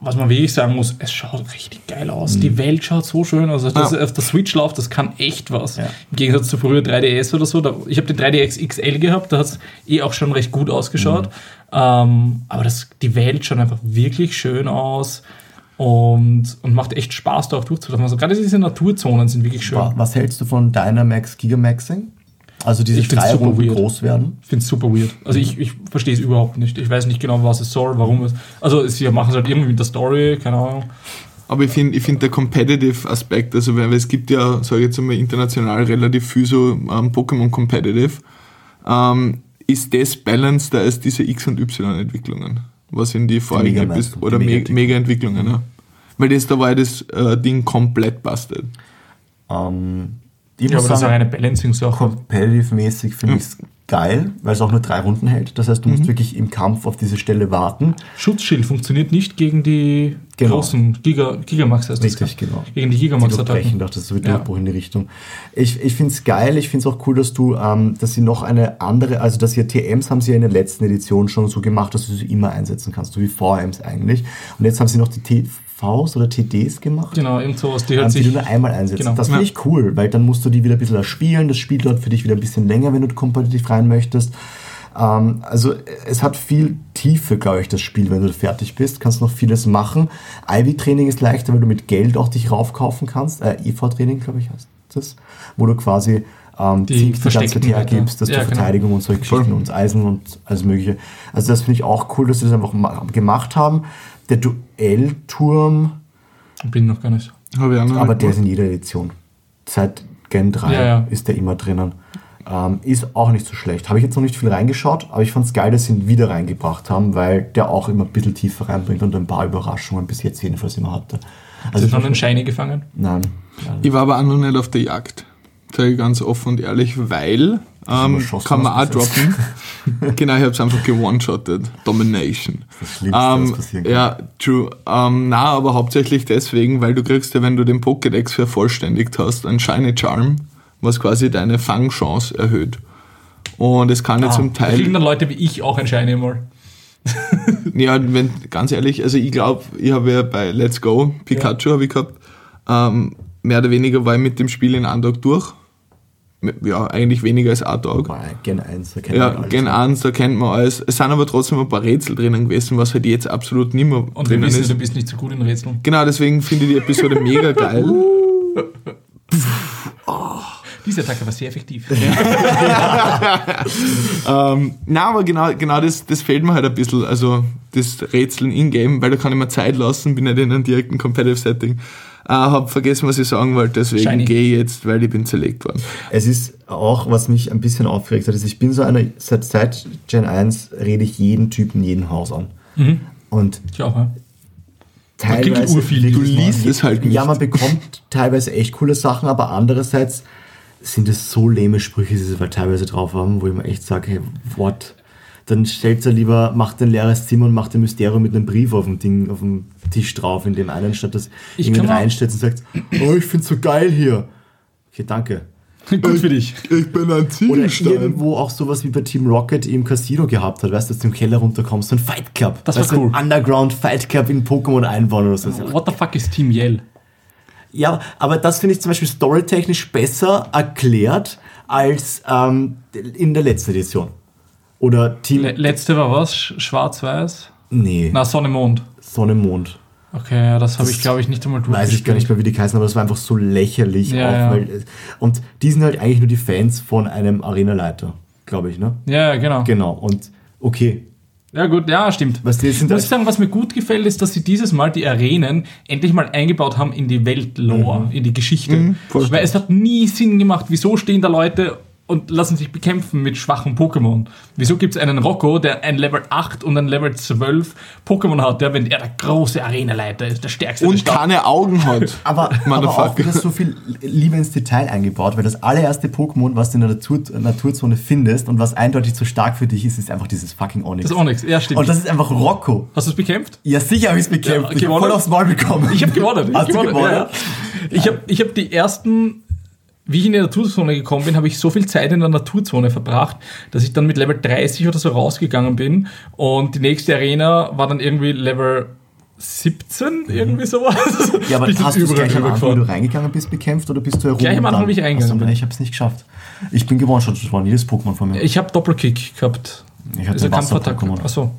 [SPEAKER 4] was man wirklich sagen muss, es schaut richtig geil aus. Die Welt schaut so schön aus. Also das
[SPEAKER 3] Ja.
[SPEAKER 4] auf der Switch läuft, das kann echt was.
[SPEAKER 2] Ja.
[SPEAKER 4] Im Gegensatz zu früher 3DS oder so. Da, ich habe den 3DS XL gehabt, da hat es eh auch schon recht gut ausgeschaut. Ähm, aber das, die Welt schaut einfach wirklich schön aus. Und, und macht echt Spaß, da auch durchzulaufen. Also gerade diese Naturzonen sind wirklich schön.
[SPEAKER 2] Wa- Was hältst du von Dynamax Gigamaxing? Also diese
[SPEAKER 4] Ich
[SPEAKER 2] Streierrunden
[SPEAKER 4] weird.
[SPEAKER 2] groß werden?
[SPEAKER 4] Ich finde es super weird. Also ich, ich verstehe es überhaupt nicht. Ich weiß nicht genau, was es soll, warum es. Also sie machen es halt irgendwie mit der Story, keine Ahnung.
[SPEAKER 3] Aber ich finde ich find der Competitive Aspekt, also weil weil es gibt ja, sage ich jetzt einmal, international relativ viel so ähm, Pokémon Competitive, ähm, ist das balancer als diese X- und Y-Entwicklungen, was in die vorigen
[SPEAKER 2] Mega-Man-
[SPEAKER 3] Epis-
[SPEAKER 2] die
[SPEAKER 3] oder Me-
[SPEAKER 2] Mega-Entwicklung.
[SPEAKER 3] Mega-Entwicklungen, ja. Weil das, da war ja das äh, Ding komplett bastet.
[SPEAKER 2] Ähm, ich
[SPEAKER 4] Ja,
[SPEAKER 2] muss
[SPEAKER 4] aber das ist
[SPEAKER 2] sagen,
[SPEAKER 4] eine Balancing-Sache.
[SPEAKER 2] competitive-mäßig finde ich es geil, weil es auch nur drei Runden hält. Das heißt, du musst wirklich im Kampf auf diese Stelle warten.
[SPEAKER 4] Schutzschild funktioniert nicht gegen die
[SPEAKER 2] Genau.
[SPEAKER 4] großen Giga, Gigamax heißt.
[SPEAKER 2] Richtig, genau.
[SPEAKER 4] Gegen die Gigamax-Attacken.
[SPEAKER 2] das ist so wie
[SPEAKER 4] Ja.
[SPEAKER 2] Durchbruch in die Richtung. Ich, ich finde es geil, ich finde es auch cool, dass du, ähm, dass sie noch eine andere, also dass ihr TMs haben sie ja in der letzten Edition schon so gemacht, dass du sie immer einsetzen kannst, so wie VMs eigentlich. Und jetzt haben sie noch die TVs oder TDs gemacht.
[SPEAKER 4] Genau, irgend sowas. Die
[SPEAKER 2] ähm,
[SPEAKER 4] hört
[SPEAKER 2] die
[SPEAKER 4] sich.
[SPEAKER 2] du nur einmal einsetzt.
[SPEAKER 4] Genau.
[SPEAKER 2] Das finde ich cool, weil dann musst du die wieder ein bisschen erspielen. Das Spiel dauert für dich wieder ein bisschen länger, wenn du kompetitiv rein möchtest. Ähm, also es hat viel Tiefe, glaube ich, das Spiel, wenn du fertig bist. Kannst noch vieles machen. Ivy-Training ist leichter, weil du mit Geld auch dich raufkaufen kannst. Äh, EV-Training, glaube ich, heißt das. Wo du quasi ähm,
[SPEAKER 4] Die
[SPEAKER 2] Zink die ganze Zeit
[SPEAKER 4] versteckten
[SPEAKER 2] hergibst, dass
[SPEAKER 4] Werte.
[SPEAKER 2] du
[SPEAKER 4] Ja, genau.
[SPEAKER 2] Verteidigung und solche Geschichten und Eisen und alles mögliche. Also das finde ich auch cool, dass sie das einfach ma- gemacht haben. Der Duellturm,
[SPEAKER 4] Bin noch gar nicht.
[SPEAKER 3] Habe ich
[SPEAKER 2] aber der ist in jeder Edition. Seit Gen 3
[SPEAKER 4] Ja, ja.
[SPEAKER 2] ist der immer drinnen. Ähm, ist auch nicht so schlecht. Habe ich jetzt noch nicht viel reingeschaut, aber ich fand es geil, dass sie ihn wieder reingebracht haben, weil der auch immer ein bisschen tiefer reinbringt und ein paar Überraschungen bis jetzt jedenfalls immer hatte.
[SPEAKER 4] Hast
[SPEAKER 2] Also
[SPEAKER 4] du schon einen Shiny gefangen?
[SPEAKER 2] Nein.
[SPEAKER 3] Ich war aber auch noch nicht auf der Jagd. Sage ich ganz offen und ehrlich, weil ähm, kann man auch droppen. genau, ich habe es einfach gewone-shottet. Domination.
[SPEAKER 2] Das Schlimmste, was
[SPEAKER 3] Ähm,
[SPEAKER 2] passieren kann.
[SPEAKER 3] ja, true. Ähm, na, aber hauptsächlich deswegen, weil du kriegst ja, wenn du den Pokédex vervollständigt hast, ein Shiny Charm, was quasi deine Fangchance erhöht. Und es kann ja zum
[SPEAKER 4] Da kriegen
[SPEAKER 3] Teil,
[SPEAKER 4] dann Leute wie ich auch ein Shiny mal.
[SPEAKER 3] ja, wenn, ganz ehrlich, also ich glaube, ich habe ja bei Let's Go Pikachu habe ich gehabt, ähm, mehr oder weniger war ich mit dem Spiel in Tag durch. Ja, eigentlich weniger als ein Tag.
[SPEAKER 2] Gen 1, da kennt
[SPEAKER 3] Ja,
[SPEAKER 2] man alles.
[SPEAKER 3] Gen 1, da kennt man alles. Es sind aber trotzdem ein paar Rätsel drinnen gewesen, was halt jetzt absolut nicht mehr
[SPEAKER 4] Und wir
[SPEAKER 3] drinnen
[SPEAKER 4] wissen,
[SPEAKER 3] ist.
[SPEAKER 4] du bist nicht so gut in Rätseln.
[SPEAKER 3] Genau, deswegen finde ich die Episode mega geil.
[SPEAKER 4] Diese Attacke war sehr effektiv.
[SPEAKER 3] ähm, na, aber genau, genau das, das fehlt mir halt ein bisschen. Also das Rätseln in-game, weil da kann ich mir Zeit lassen, bin nicht in einem direkten Competitive Setting. Äh, hab vergessen, was ich sagen wollte, deswegen gehe ich jetzt, weil ich bin zerlegt worden.
[SPEAKER 2] Es ist auch, was mich ein bisschen aufgeregt hat, ist, ich bin so einer, seit, seit Gen 1 rede ich jeden Typen, jeden Haus an. Und
[SPEAKER 4] Ich auch, ja.
[SPEAKER 2] teilweise.
[SPEAKER 3] Du liest es halt nicht.
[SPEAKER 2] Ja, man bekommt teilweise echt coole Sachen, aber andererseits sind es so lehme Sprüche, die sie teilweise drauf haben, wo ich mir echt sage, hey, what? Dann stellt er lieber, macht ein leeres Zimmer und macht ein Mysterium mit einem Brief auf dem Ding, auf dem Tisch drauf, in dem einen, statt dass
[SPEAKER 4] Ich
[SPEAKER 2] jemand reinstellt und sagt, oh, ich find's so geil hier. Okay, danke.
[SPEAKER 4] Gut für dich.
[SPEAKER 3] Ich bin ein
[SPEAKER 2] Oder irgendwo auch sowas wie bei Team Rocket im Casino gehabt hat, weißt du, dass du im Keller runterkommst, so ein Fight Club.
[SPEAKER 4] Das war cool.
[SPEAKER 2] Ein Underground Fight Club in Pokémon einbauen oder so.
[SPEAKER 4] What the fuck ist Team Yell?
[SPEAKER 2] Ja, aber das finde ich zum Beispiel storytechnisch besser erklärt als ähm, in der letzten Edition. Oder Team.
[SPEAKER 4] Le letzte war was? Sch- Schwarz-Weiß?
[SPEAKER 2] nee,
[SPEAKER 4] Na, Sonne, Mond.
[SPEAKER 2] Sonne, Mond.
[SPEAKER 4] Okay, ja, das habe ich, glaube ich, nicht einmal
[SPEAKER 2] Weiß ich gar nicht mehr, wie die heißen, aber das war einfach so lächerlich.
[SPEAKER 4] Ja,
[SPEAKER 2] auch,
[SPEAKER 4] ja.
[SPEAKER 2] Weil, und die sind halt eigentlich nur die Fans von einem Arenaleiter, glaube ich, ne?
[SPEAKER 4] Ja, genau.
[SPEAKER 2] Genau. Und okay.
[SPEAKER 4] Ja, gut, ja, stimmt.
[SPEAKER 2] Was die sind
[SPEAKER 4] Muss ich
[SPEAKER 2] halt-
[SPEAKER 4] sagen, was mir gut gefällt, ist, dass sie dieses Mal die Arenen endlich mal eingebaut haben in die Weltlore, in die Geschichte.
[SPEAKER 3] voll.
[SPEAKER 4] Weil es hat nie Sinn gemacht, wieso stehen da Leute und lassen sich bekämpfen mit schwachen Pokémon. Wieso gibt es einen Rocco, der ein Level 8 und ein Level 12 Pokémon hat, der, wenn er der große Arenaleiter ist, der stärkste der
[SPEAKER 3] Und
[SPEAKER 4] Stadt.
[SPEAKER 3] keine Augen hat.
[SPEAKER 2] Aber, aber auch wieder so viel Liebe ins Detail eingebaut, weil das allererste Pokémon, was du in der Natur, Naturzone findest und was eindeutig zu stark für dich ist, ist einfach dieses fucking Onyx.
[SPEAKER 4] Das Onyx, ja, stimmt.
[SPEAKER 2] Und das ist einfach Rocco.
[SPEAKER 4] Hast du es bekämpft?
[SPEAKER 2] Ja, sicher habe ich es bekämpft.
[SPEAKER 4] Ja,
[SPEAKER 2] ich habe
[SPEAKER 4] gewonnen?
[SPEAKER 2] voll aufs Maul bekommen.
[SPEAKER 4] Ich habe gewonnen. Ich
[SPEAKER 2] Hast
[SPEAKER 4] hab
[SPEAKER 2] du gewonnen?
[SPEAKER 4] Ja, ja. Ich habe ich hab die ersten, wie ich in die Naturzone gekommen bin, habe ich so viel Zeit in der Naturzone verbracht, dass ich dann mit Level 30 oder so rausgegangen bin. Und die nächste Arena war dann irgendwie Level 17, irgendwie sowas.
[SPEAKER 2] Ja, aber hast du es gleich am Anfang, wo du reingegangen bist, bekämpft oder bist du herum?
[SPEAKER 4] Gleich am Anfang bin ich reingegangen
[SPEAKER 2] Achso,
[SPEAKER 4] bin.
[SPEAKER 2] Ich habe es nicht geschafft. Ich bin gewonnen schon worden, jedes Pokémon von mir.
[SPEAKER 4] Ich habe Doppelkick gehabt.
[SPEAKER 2] Ich hatte
[SPEAKER 4] Also
[SPEAKER 2] Wasser-Pokémon.
[SPEAKER 4] Achso.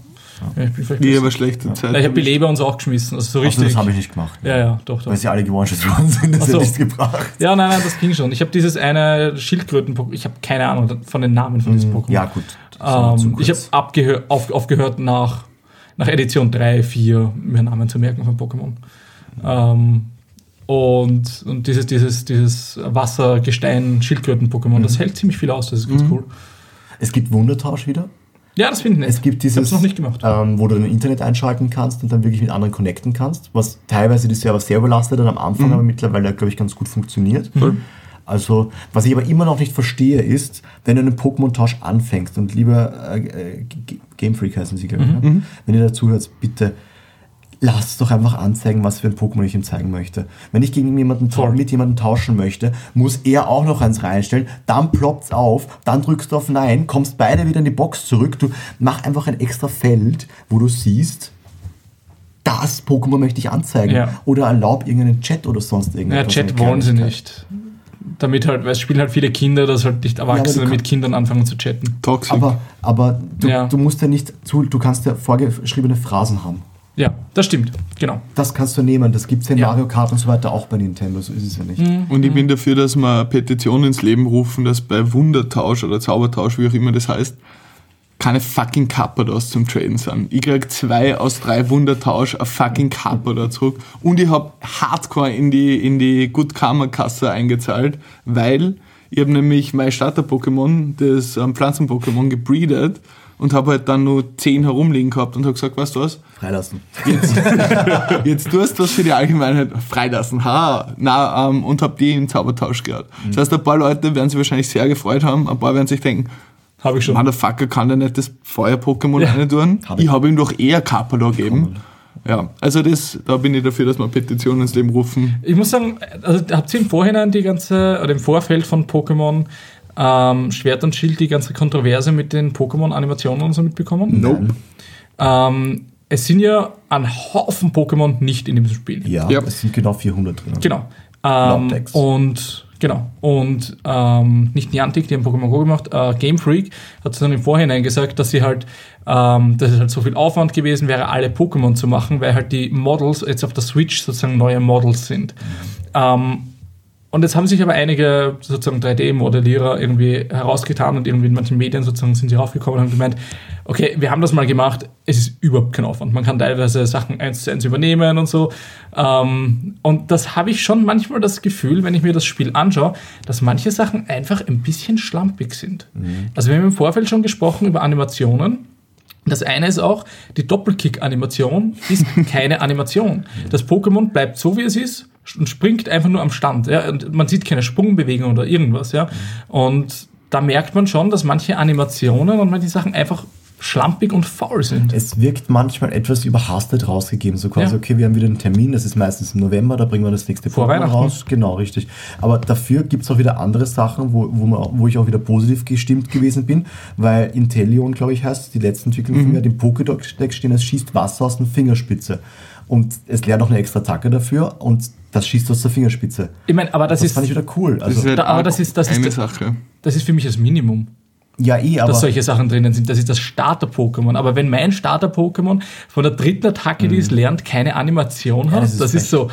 [SPEAKER 4] Ja, ich bin vielleicht
[SPEAKER 3] Ich
[SPEAKER 4] ja,
[SPEAKER 3] habe eine schlechte Zeit.
[SPEAKER 4] ich habe Beleber und so auch geschmissen. Also so
[SPEAKER 2] Also
[SPEAKER 4] richtig.
[SPEAKER 2] das habe ich nicht gemacht.
[SPEAKER 4] ja, ja, doch, doch.
[SPEAKER 2] Weil sie alle gewonnen worden sind, das
[SPEAKER 4] Ach so.
[SPEAKER 2] hat nichts gebracht.
[SPEAKER 4] Ja, nein, nein, das ging schon. Ich habe dieses eine Schildkröten, ich habe keine Ahnung von den Namen von diesem Pokémon.
[SPEAKER 2] Ja, gut.
[SPEAKER 4] Ähm, ich habe abgehör, auf, aufgehört nach, nach Edition 3, 4 mir Namen zu merken von Pokémon. Ähm, und, und dieses, dieses, dieses Wasser-Gestein-Schildkröten-Pokémon,
[SPEAKER 2] Mhm.
[SPEAKER 4] das hält ziemlich viel aus, das ist ganz cool.
[SPEAKER 2] Es gibt Wundertausch wieder.
[SPEAKER 4] Ja, das finde ich nett.
[SPEAKER 2] Es gibt
[SPEAKER 4] ich
[SPEAKER 2] dieses,
[SPEAKER 4] es noch nicht gemacht.
[SPEAKER 2] Ähm, wo du dein Internet einschalten kannst und dann wirklich mit anderen connecten kannst, was teilweise die Server sehr überlastet hat am
[SPEAKER 4] Mhm.
[SPEAKER 2] Anfang, aber mittlerweile, glaube ich, ganz gut funktioniert. Also, was ich aber immer noch nicht verstehe, ist, wenn du einen Pokémon-Tausch anfängst und lieber äh, Game Freak heißen sie, glaube ich,
[SPEAKER 4] Mhm.
[SPEAKER 2] ne? wenn ihr dazu hört, bitte lasst doch einfach anzeigen, was für ein Pokémon ich ihm zeigen möchte. Wenn ich gegen jemanden
[SPEAKER 4] Voll.
[SPEAKER 2] mit jemandem tauschen möchte, muss er auch noch eins reinstellen, dann ploppt's auf, dann drückst du auf Nein, kommst beide wieder in die Box zurück. Du mach einfach ein extra Feld, wo du siehst, das Pokémon möchte ich anzeigen.
[SPEAKER 4] Ja.
[SPEAKER 2] Oder erlaub irgendeinen Chat oder sonst
[SPEAKER 4] Ja,
[SPEAKER 2] irgendetwas.
[SPEAKER 4] Chat wollen sie nicht. Damit halt, weil es spielen halt viele Kinder, dass halt nicht Erwachsene
[SPEAKER 2] kann-
[SPEAKER 4] mit Kindern anfangen zu chatten.
[SPEAKER 3] Toxic.
[SPEAKER 2] Aber, aber du,
[SPEAKER 4] Ja.
[SPEAKER 2] du musst ja nicht zu, du kannst ja vorgeschriebene Phrasen haben.
[SPEAKER 4] Ja, das stimmt, genau.
[SPEAKER 2] Das kannst du nehmen. Das gibt es ja in
[SPEAKER 4] Ja.
[SPEAKER 2] Mario Kart und so weiter auch bei Nintendo. So ist es ja nicht.
[SPEAKER 3] Und ich bin dafür, dass wir eine Petition ins Leben rufen, dass bei Wundertausch oder Zaubertausch, wie auch immer das heißt, keine fucking Kappados zum Traden sind. Ich krieg zwei aus drei Wundertausch ein fucking Kappada zurück und ich hab Hardcore in die, in die Good Karma Kasse eingezahlt, weil ich habe nämlich mein Starter-Pokémon, das ähm, Pflanzen-Pokémon, gebreedet und habe halt dann nur zehn herumliegen gehabt und habe gesagt, weißt du was,
[SPEAKER 2] Freilassen.
[SPEAKER 3] jetzt tust du was für die Allgemeinheit freilassen. Ha, na, ähm, und hab die in Zaubertausch gehört. Das heißt, ein paar Leute werden sich wahrscheinlich sehr gefreut haben, ein paar werden sich denken,
[SPEAKER 4] Habe ich schon.
[SPEAKER 3] Motherfucker kann der nicht das Feuer-Pokémon
[SPEAKER 4] Ja.
[SPEAKER 3] rein tun.
[SPEAKER 2] Hab
[SPEAKER 3] Ich
[SPEAKER 2] ich.
[SPEAKER 3] habe ihm doch eher Kappa da geben. Ja, also das, da bin ich dafür, dass wir Petitionen ins Leben rufen.
[SPEAKER 4] Ich muss sagen, also habt ihr im Vorhinein die ganze, oder im Vorfeld von Pokémon ähm, Schwert und Schild die ganze Kontroverse mit den Pokémon-Animationen und so mitbekommen?
[SPEAKER 2] Nope.
[SPEAKER 4] Ähm, es sind ja ein Haufen Pokémon nicht in diesem Spiel.
[SPEAKER 2] Ja,
[SPEAKER 3] Ja.
[SPEAKER 2] es sind genau 400 drin.
[SPEAKER 4] Genau. Ähm,
[SPEAKER 2] Text.
[SPEAKER 4] und genau. Und ähm, nicht Niantic, die haben Pokémon Go gemacht, äh, Game Freak hat dann im Vorhinein gesagt, dass sie halt, ähm, dass es halt so viel Aufwand gewesen wäre, alle Pokémon zu machen, weil halt die Models jetzt auf der Switch sozusagen neue Models sind. Ähm, und jetzt haben sich aber einige sozusagen 3D-Modellierer irgendwie herausgetan und irgendwie in manchen Medien sozusagen sind sie raufgekommen und haben gemeint, okay, wir haben das mal gemacht, es ist überhaupt kein Aufwand. Man kann teilweise Sachen eins zu eins übernehmen und so. Ähm, und das habe ich schon manchmal das Gefühl, wenn ich mir das Spiel anschaue, dass manche Sachen einfach ein bisschen schlampig sind. Also wir haben im Vorfeld schon gesprochen über Animationen. Das eine ist auch, die Doppelkick-Animation ist keine Animation. Das Pokémon bleibt so, wie es ist und springt einfach nur am Stand. Ja? Und man sieht keine Sprungbewegung oder irgendwas. Ja? Und da merkt man schon, dass manche Animationen und manche Sachen einfach schlampig und faul sind.
[SPEAKER 2] Es wirkt manchmal etwas überhastet rausgegeben. So quasi,
[SPEAKER 4] Ja.
[SPEAKER 2] okay, wir haben wieder einen Termin, das ist meistens im November, da bringen wir das nächste
[SPEAKER 4] Vor
[SPEAKER 2] Pokémon
[SPEAKER 4] Weihnachten.
[SPEAKER 2] raus. Genau, richtig. Aber dafür gibt es auch wieder andere Sachen, wo, wo, man, wo ich auch wieder positiv gestimmt gewesen bin, weil Intellion, glaube ich, heißt, die letzte Entwicklung von mir, hat im Pokédex stehen, es schießt Wasser aus der Fingerspitze. Und es lernt auch eine extra Attacke dafür und das schießt aus der Fingerspitze.
[SPEAKER 4] Ich meine, aber das,
[SPEAKER 2] Das
[SPEAKER 4] ist,
[SPEAKER 2] fand ich wieder cool.
[SPEAKER 3] Das
[SPEAKER 2] Also,
[SPEAKER 3] ist halt
[SPEAKER 4] da- aber das ist- das ist
[SPEAKER 3] eine
[SPEAKER 4] das-
[SPEAKER 3] Sache.
[SPEAKER 4] das ist für mich das Minimum.
[SPEAKER 2] Ja, eh, aber
[SPEAKER 4] dass solche Sachen drinnen sind. Das ist das Starter-Pokémon. Aber wenn mein Starter-Pokémon von der dritten Attacke, die es lernt, keine Animation hat,
[SPEAKER 2] Mhm. das
[SPEAKER 4] das
[SPEAKER 2] ist
[SPEAKER 4] ist, so.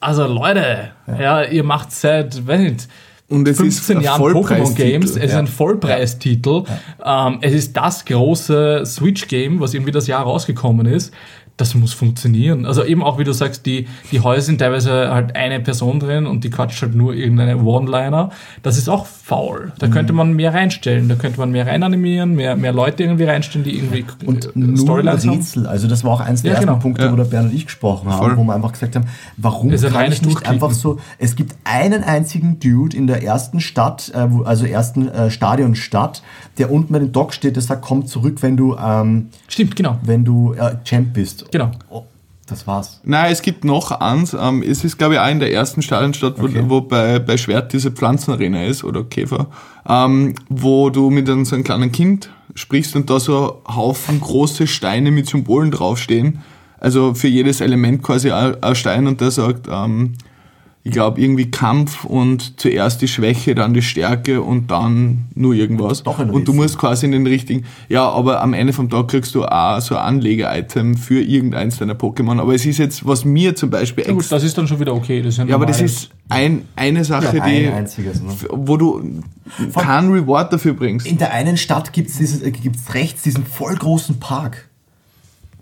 [SPEAKER 4] Also Leute, ja. ihr macht seit, weiß nicht,
[SPEAKER 3] Und es
[SPEAKER 4] 15
[SPEAKER 3] ist
[SPEAKER 4] Jahren Pokémon. Games. Es ist
[SPEAKER 2] Ja.
[SPEAKER 4] ein Vollpreistitel. Ähm, es ist das große Switch-Game, was irgendwie das Jahr rausgekommen ist. Das muss funktionieren. Also eben auch, wie du sagst, die, die Häuser sind teilweise halt eine Person drin und die quatscht halt nur irgendeine One-Liner. Das ist auch faul. Da
[SPEAKER 2] Mhm.
[SPEAKER 4] könnte man mehr reinstellen. Da könnte man mehr reinanimieren, mehr, mehr Leute irgendwie reinstellen, die irgendwie
[SPEAKER 2] Und
[SPEAKER 4] äh,
[SPEAKER 2] nur
[SPEAKER 4] Storylines haben.
[SPEAKER 2] Rätsel. Also das war auch eins der
[SPEAKER 4] Ja,
[SPEAKER 2] ersten
[SPEAKER 4] genau.
[SPEAKER 2] Punkte,
[SPEAKER 3] Ja.
[SPEAKER 2] wo der Bernd und ich gesprochen haben,
[SPEAKER 3] Voll.
[SPEAKER 2] wo wir einfach gesagt haben, warum
[SPEAKER 4] ein
[SPEAKER 2] kann ich nicht
[SPEAKER 4] Durchklicken.
[SPEAKER 2] einfach so, es gibt einen einzigen Dude in der ersten Stadt, äh, also ersten äh, Stadionstadt, der unten bei dem Dock steht, der sagt, komm zurück, wenn du, ähm,
[SPEAKER 4] Stimmt, genau.
[SPEAKER 2] wenn du äh, Champ bist.
[SPEAKER 4] Genau.
[SPEAKER 2] Oh, das war's.
[SPEAKER 3] Nein, es gibt noch eins. Ähm, es ist, glaube ich, auch in der ersten Stadionstadt, wo,
[SPEAKER 2] Okay.
[SPEAKER 3] wo bei, bei Schwert diese Pflanzenarena ist oder Käfer, ähm, wo du mit einem, so einem kleinen Kind sprichst und da so Haufen große Steine mit Symbolen draufstehen. Also für jedes Element quasi ein ein Stein und der sagt, ähm, ich glaube, irgendwie Kampf und zuerst die Schwäche, dann die Stärke und dann nur irgendwas.
[SPEAKER 2] Doch ein
[SPEAKER 3] und du musst quasi in den richtigen, ja, aber am Ende vom Tag kriegst du auch so ein Anlege-Item für irgendeins deiner Pokémon. Aber es ist jetzt, was mir zum Beispiel
[SPEAKER 4] Ja, gut, das ist dann schon wieder okay. Das ist
[SPEAKER 3] ja, aber das ist ein, eine Sache,
[SPEAKER 2] Ja,
[SPEAKER 3] die,
[SPEAKER 2] ein einziges, ne?
[SPEAKER 3] wo du keinen Reward dafür bringst.
[SPEAKER 2] In der einen Stadt gibt es äh, gibt's rechts diesen voll großen Park.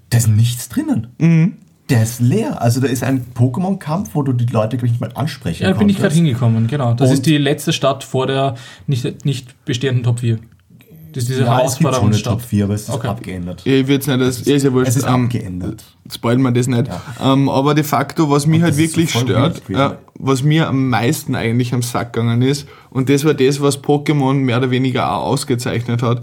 [SPEAKER 2] Da ist nichts drinnen.
[SPEAKER 4] Mhm.
[SPEAKER 2] Der ist leer. Also da ist ein Pokémon-Kampf, wo du die Leute, glaube ich, nicht mal ansprechen
[SPEAKER 4] Ja, da bin ich gerade hingekommen, genau. Das
[SPEAKER 2] Und-
[SPEAKER 4] ist die letzte Stadt vor der nicht, nicht bestehenden Top 4. Das ist diese
[SPEAKER 2] Ja, es gibt schon eine
[SPEAKER 4] Herausforderungsstadt.
[SPEAKER 2] Top 4, aber es ist
[SPEAKER 4] Okay.
[SPEAKER 2] abgeändert.
[SPEAKER 3] Ja, ich will's nicht, das ja, ist ja wurscht.
[SPEAKER 2] Es ist
[SPEAKER 3] ähm,
[SPEAKER 2] abgeändert.
[SPEAKER 3] spoilen wir das nicht. Ähm, aber de facto, was mich
[SPEAKER 2] Und
[SPEAKER 3] halt wirklich
[SPEAKER 2] so
[SPEAKER 3] stört, äh, was mir am meisten eigentlich am Sack gegangen ist, und das war das, was Pokémon mehr oder weniger auch ausgezeichnet hat,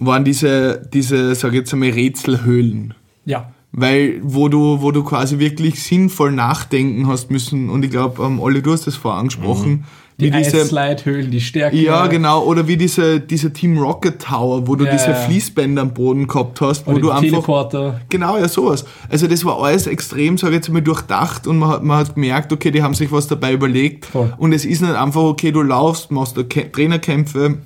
[SPEAKER 3] waren diese, diese sag ich jetzt einmal, Rätselhöhlen.
[SPEAKER 4] Ja.
[SPEAKER 3] Weil, wo du, wo du quasi wirklich sinnvoll nachdenken hast müssen, und ich glaube, ähm, Olli, du hast das vorher angesprochen,
[SPEAKER 4] Die
[SPEAKER 3] wie diese,
[SPEAKER 4] Eisslide-Höhlen, die Stärke.
[SPEAKER 3] ja, genau. Oder wie diese, diese Team Rocket Tower, wo du
[SPEAKER 4] Ja,
[SPEAKER 3] diese
[SPEAKER 4] ja.
[SPEAKER 3] Fließbänder am Boden gehabt hast, wo
[SPEAKER 4] Oder
[SPEAKER 3] du
[SPEAKER 4] die
[SPEAKER 3] einfach.
[SPEAKER 4] Teleporter.
[SPEAKER 3] Genau, ja, sowas. Also das war alles extrem, sage ich jetzt mal, durchdacht und man hat, man hat gemerkt, okay, die haben sich was dabei überlegt.
[SPEAKER 4] Voll.
[SPEAKER 3] Und es ist nicht einfach, okay, du laufst, machst Trainerkämpfe,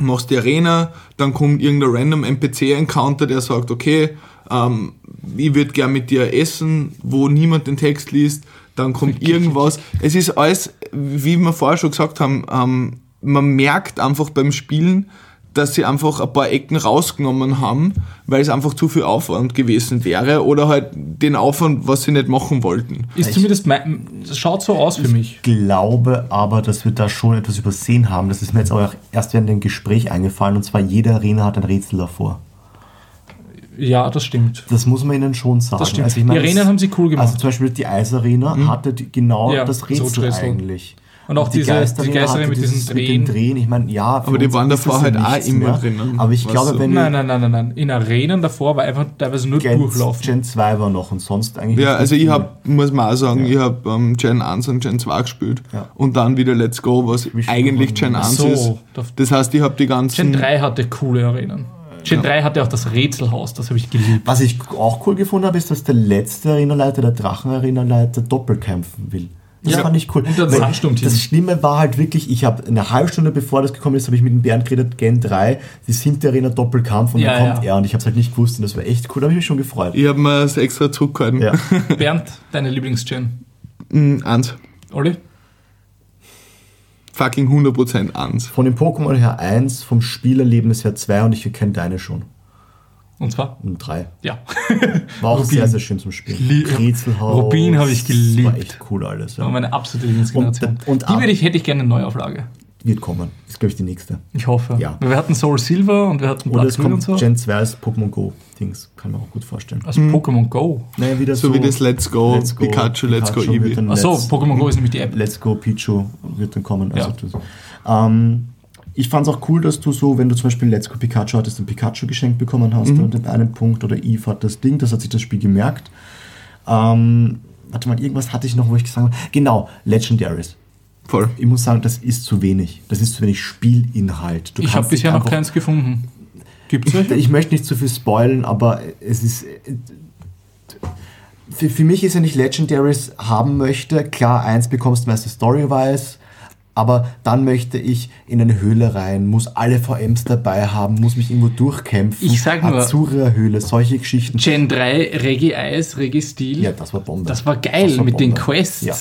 [SPEAKER 3] machst die Arena, dann kommt irgendein random NPC-Encounter, der sagt, okay, ähm, ich würde gern mit dir essen, wo niemand den Text liest, dann kommt irgendwas. Es ist alles, wie wir vorher schon gesagt haben, ähm, man merkt einfach beim Spielen, dass sie einfach ein paar Ecken rausgenommen haben, weil es einfach zu viel Aufwand gewesen wäre oder halt den Aufwand, was sie nicht machen wollten.
[SPEAKER 4] Ist zumindest mein, das schaut so aus für mich.
[SPEAKER 2] glaube aber, dass wir da schon etwas übersehen haben. Das ist mir jetzt auch erst während dem Gespräch eingefallen. Und zwar jede Arena hat ein Rätsel davor.
[SPEAKER 4] Ja, das stimmt.
[SPEAKER 2] Das muss man ihnen schon sagen.
[SPEAKER 4] Das stimmt.
[SPEAKER 2] Also ich meine,
[SPEAKER 4] die Arenen haben sie cool gemacht.
[SPEAKER 2] Also zum Beispiel die Eisarena hatte die, genau
[SPEAKER 4] Ja,
[SPEAKER 2] das
[SPEAKER 4] das
[SPEAKER 2] Rätsel
[SPEAKER 4] Rätsel.
[SPEAKER 2] eigentlich.
[SPEAKER 4] Und auch diese- die Geisterarena mit
[SPEAKER 2] dieses-
[SPEAKER 4] diesen
[SPEAKER 2] mit dem
[SPEAKER 4] Drehen.
[SPEAKER 2] Drehen. Ich meine, ja,
[SPEAKER 3] Aber die waren davor halt
[SPEAKER 2] ja
[SPEAKER 3] auch immer
[SPEAKER 2] mehr.
[SPEAKER 3] drinnen,
[SPEAKER 2] Aber ich glaube,
[SPEAKER 3] du?
[SPEAKER 2] wenn
[SPEAKER 4] nein, nein, nein, nein, nein. In Arenen davor war einfach teilweise nur
[SPEAKER 2] Gen,
[SPEAKER 4] durchlaufen.
[SPEAKER 2] Gen 2 war noch und sonst eigentlich
[SPEAKER 3] Ja, also ich habe, muss man auch sagen, ich habe ähm, Gen 1 und Gen 2 gespielt
[SPEAKER 2] Ja.
[SPEAKER 3] und dann wieder Let's Go, was eigentlich Gen
[SPEAKER 4] Ach
[SPEAKER 3] 1
[SPEAKER 4] so,
[SPEAKER 3] ist.
[SPEAKER 4] da-
[SPEAKER 3] Das heißt, ich habe die ganzen...
[SPEAKER 4] Gen 3 hatte coole Arenen. Gen 3 hatte auch das Rätselhaus, das habe ich geliebt.
[SPEAKER 2] Was ich auch cool gefunden habe, ist, dass der letzte Arenaleiter, der Drachen-Arenaleiter, doppelkämpfen will. Das
[SPEAKER 4] Ja,
[SPEAKER 2] fand ich cool.
[SPEAKER 4] und das Sandsturmteam.
[SPEAKER 2] das Schlimme war halt wirklich, ich habe eine halbe Stunde bevor das gekommen ist, habe ich mit dem Bernd geredet, Gen 3, die sind der Arena Doppelkampf und
[SPEAKER 4] Ja,
[SPEAKER 2] dann kommt
[SPEAKER 4] ja.
[SPEAKER 2] er und ich habe es halt nicht gewusst und das war echt cool, da habe ich mich schon gefreut.
[SPEAKER 3] Ich habe mir das extra zurückgehalten.
[SPEAKER 2] Ja.
[SPEAKER 4] Bernd, deine Lieblings-Gen.
[SPEAKER 3] Mm, Eins.
[SPEAKER 4] Olli?
[SPEAKER 3] Fucking 100% eins.
[SPEAKER 2] Von den Pokémon her 1, vom Spielerlebnis her 2 und ich kenne deine schon.
[SPEAKER 4] Und zwar?
[SPEAKER 2] Und 3.
[SPEAKER 4] Ja.
[SPEAKER 2] War auch
[SPEAKER 4] Rubin.
[SPEAKER 2] sehr, sehr schön zum Spielen. Rätselhaus.
[SPEAKER 4] Rubin habe ich geliebt.
[SPEAKER 2] Das war echt cool alles.
[SPEAKER 4] Das war
[SPEAKER 2] Ja.
[SPEAKER 4] meine absolute Lieblingsgeneration.
[SPEAKER 2] Und- und
[SPEAKER 4] die würde ich, hätte ich gerne eine Neuauflage.
[SPEAKER 2] Wird kommen. Ist, glaube ich, die nächste.
[SPEAKER 4] Ich hoffe.
[SPEAKER 2] Ja.
[SPEAKER 4] Wir hatten Soul Silver und wir hatten
[SPEAKER 2] Oder
[SPEAKER 4] Blatt
[SPEAKER 2] es
[SPEAKER 4] Grün und so.
[SPEAKER 2] Gen 2 als Pokémon Go. Dings. Kann man auch gut vorstellen.
[SPEAKER 4] Also Pokémon Go.
[SPEAKER 2] Naja, wieder
[SPEAKER 3] So, wie das Let's Go, Pikachu, Let's Go Eevee.
[SPEAKER 4] Achso,
[SPEAKER 2] Let's-
[SPEAKER 4] Pokémon Go ist nämlich die App.
[SPEAKER 2] Let's Go Pichu wird dann kommen. Also
[SPEAKER 4] Ja.
[SPEAKER 2] das, ähm, ich fand es auch cool, dass du so, wenn du zum Beispiel Let's Go Pikachu hattest, ein Pikachu geschenkt bekommen hast
[SPEAKER 3] Mhm.
[SPEAKER 2] und in einem Punkt oder Eve hat das Ding, das hat sich das Spiel gemerkt. Ähm, warte mal, irgendwas hatte ich noch, wo ich gesagt habe. Genau, Legendaries.
[SPEAKER 3] Voll.
[SPEAKER 2] Ich muss sagen, das ist zu wenig. Das ist zu wenig Spielinhalt. Du
[SPEAKER 4] Ich habe bisher
[SPEAKER 2] nicht
[SPEAKER 4] noch keins gefunden. Gibt es
[SPEAKER 2] ich,
[SPEAKER 4] welche?
[SPEAKER 2] ich möchte nicht zu viel spoilen, aber es ist. Für, für mich ist, wenn ich Legendaries haben möchte, klar, eins bekommst du meiste Story-wise, aber dann möchte ich in eine Höhle rein, muss alle VMs dabei haben, muss mich irgendwo durchkämpfen.
[SPEAKER 4] Ich sag nur-
[SPEAKER 2] Azura-Höhle, solche Geschichten.
[SPEAKER 4] Gen 3, Regi Eis, Regi Steel.
[SPEAKER 2] Ja, das war Bombe.
[SPEAKER 4] Das war geil
[SPEAKER 2] Das war
[SPEAKER 4] mit den. Quests.
[SPEAKER 2] Ja.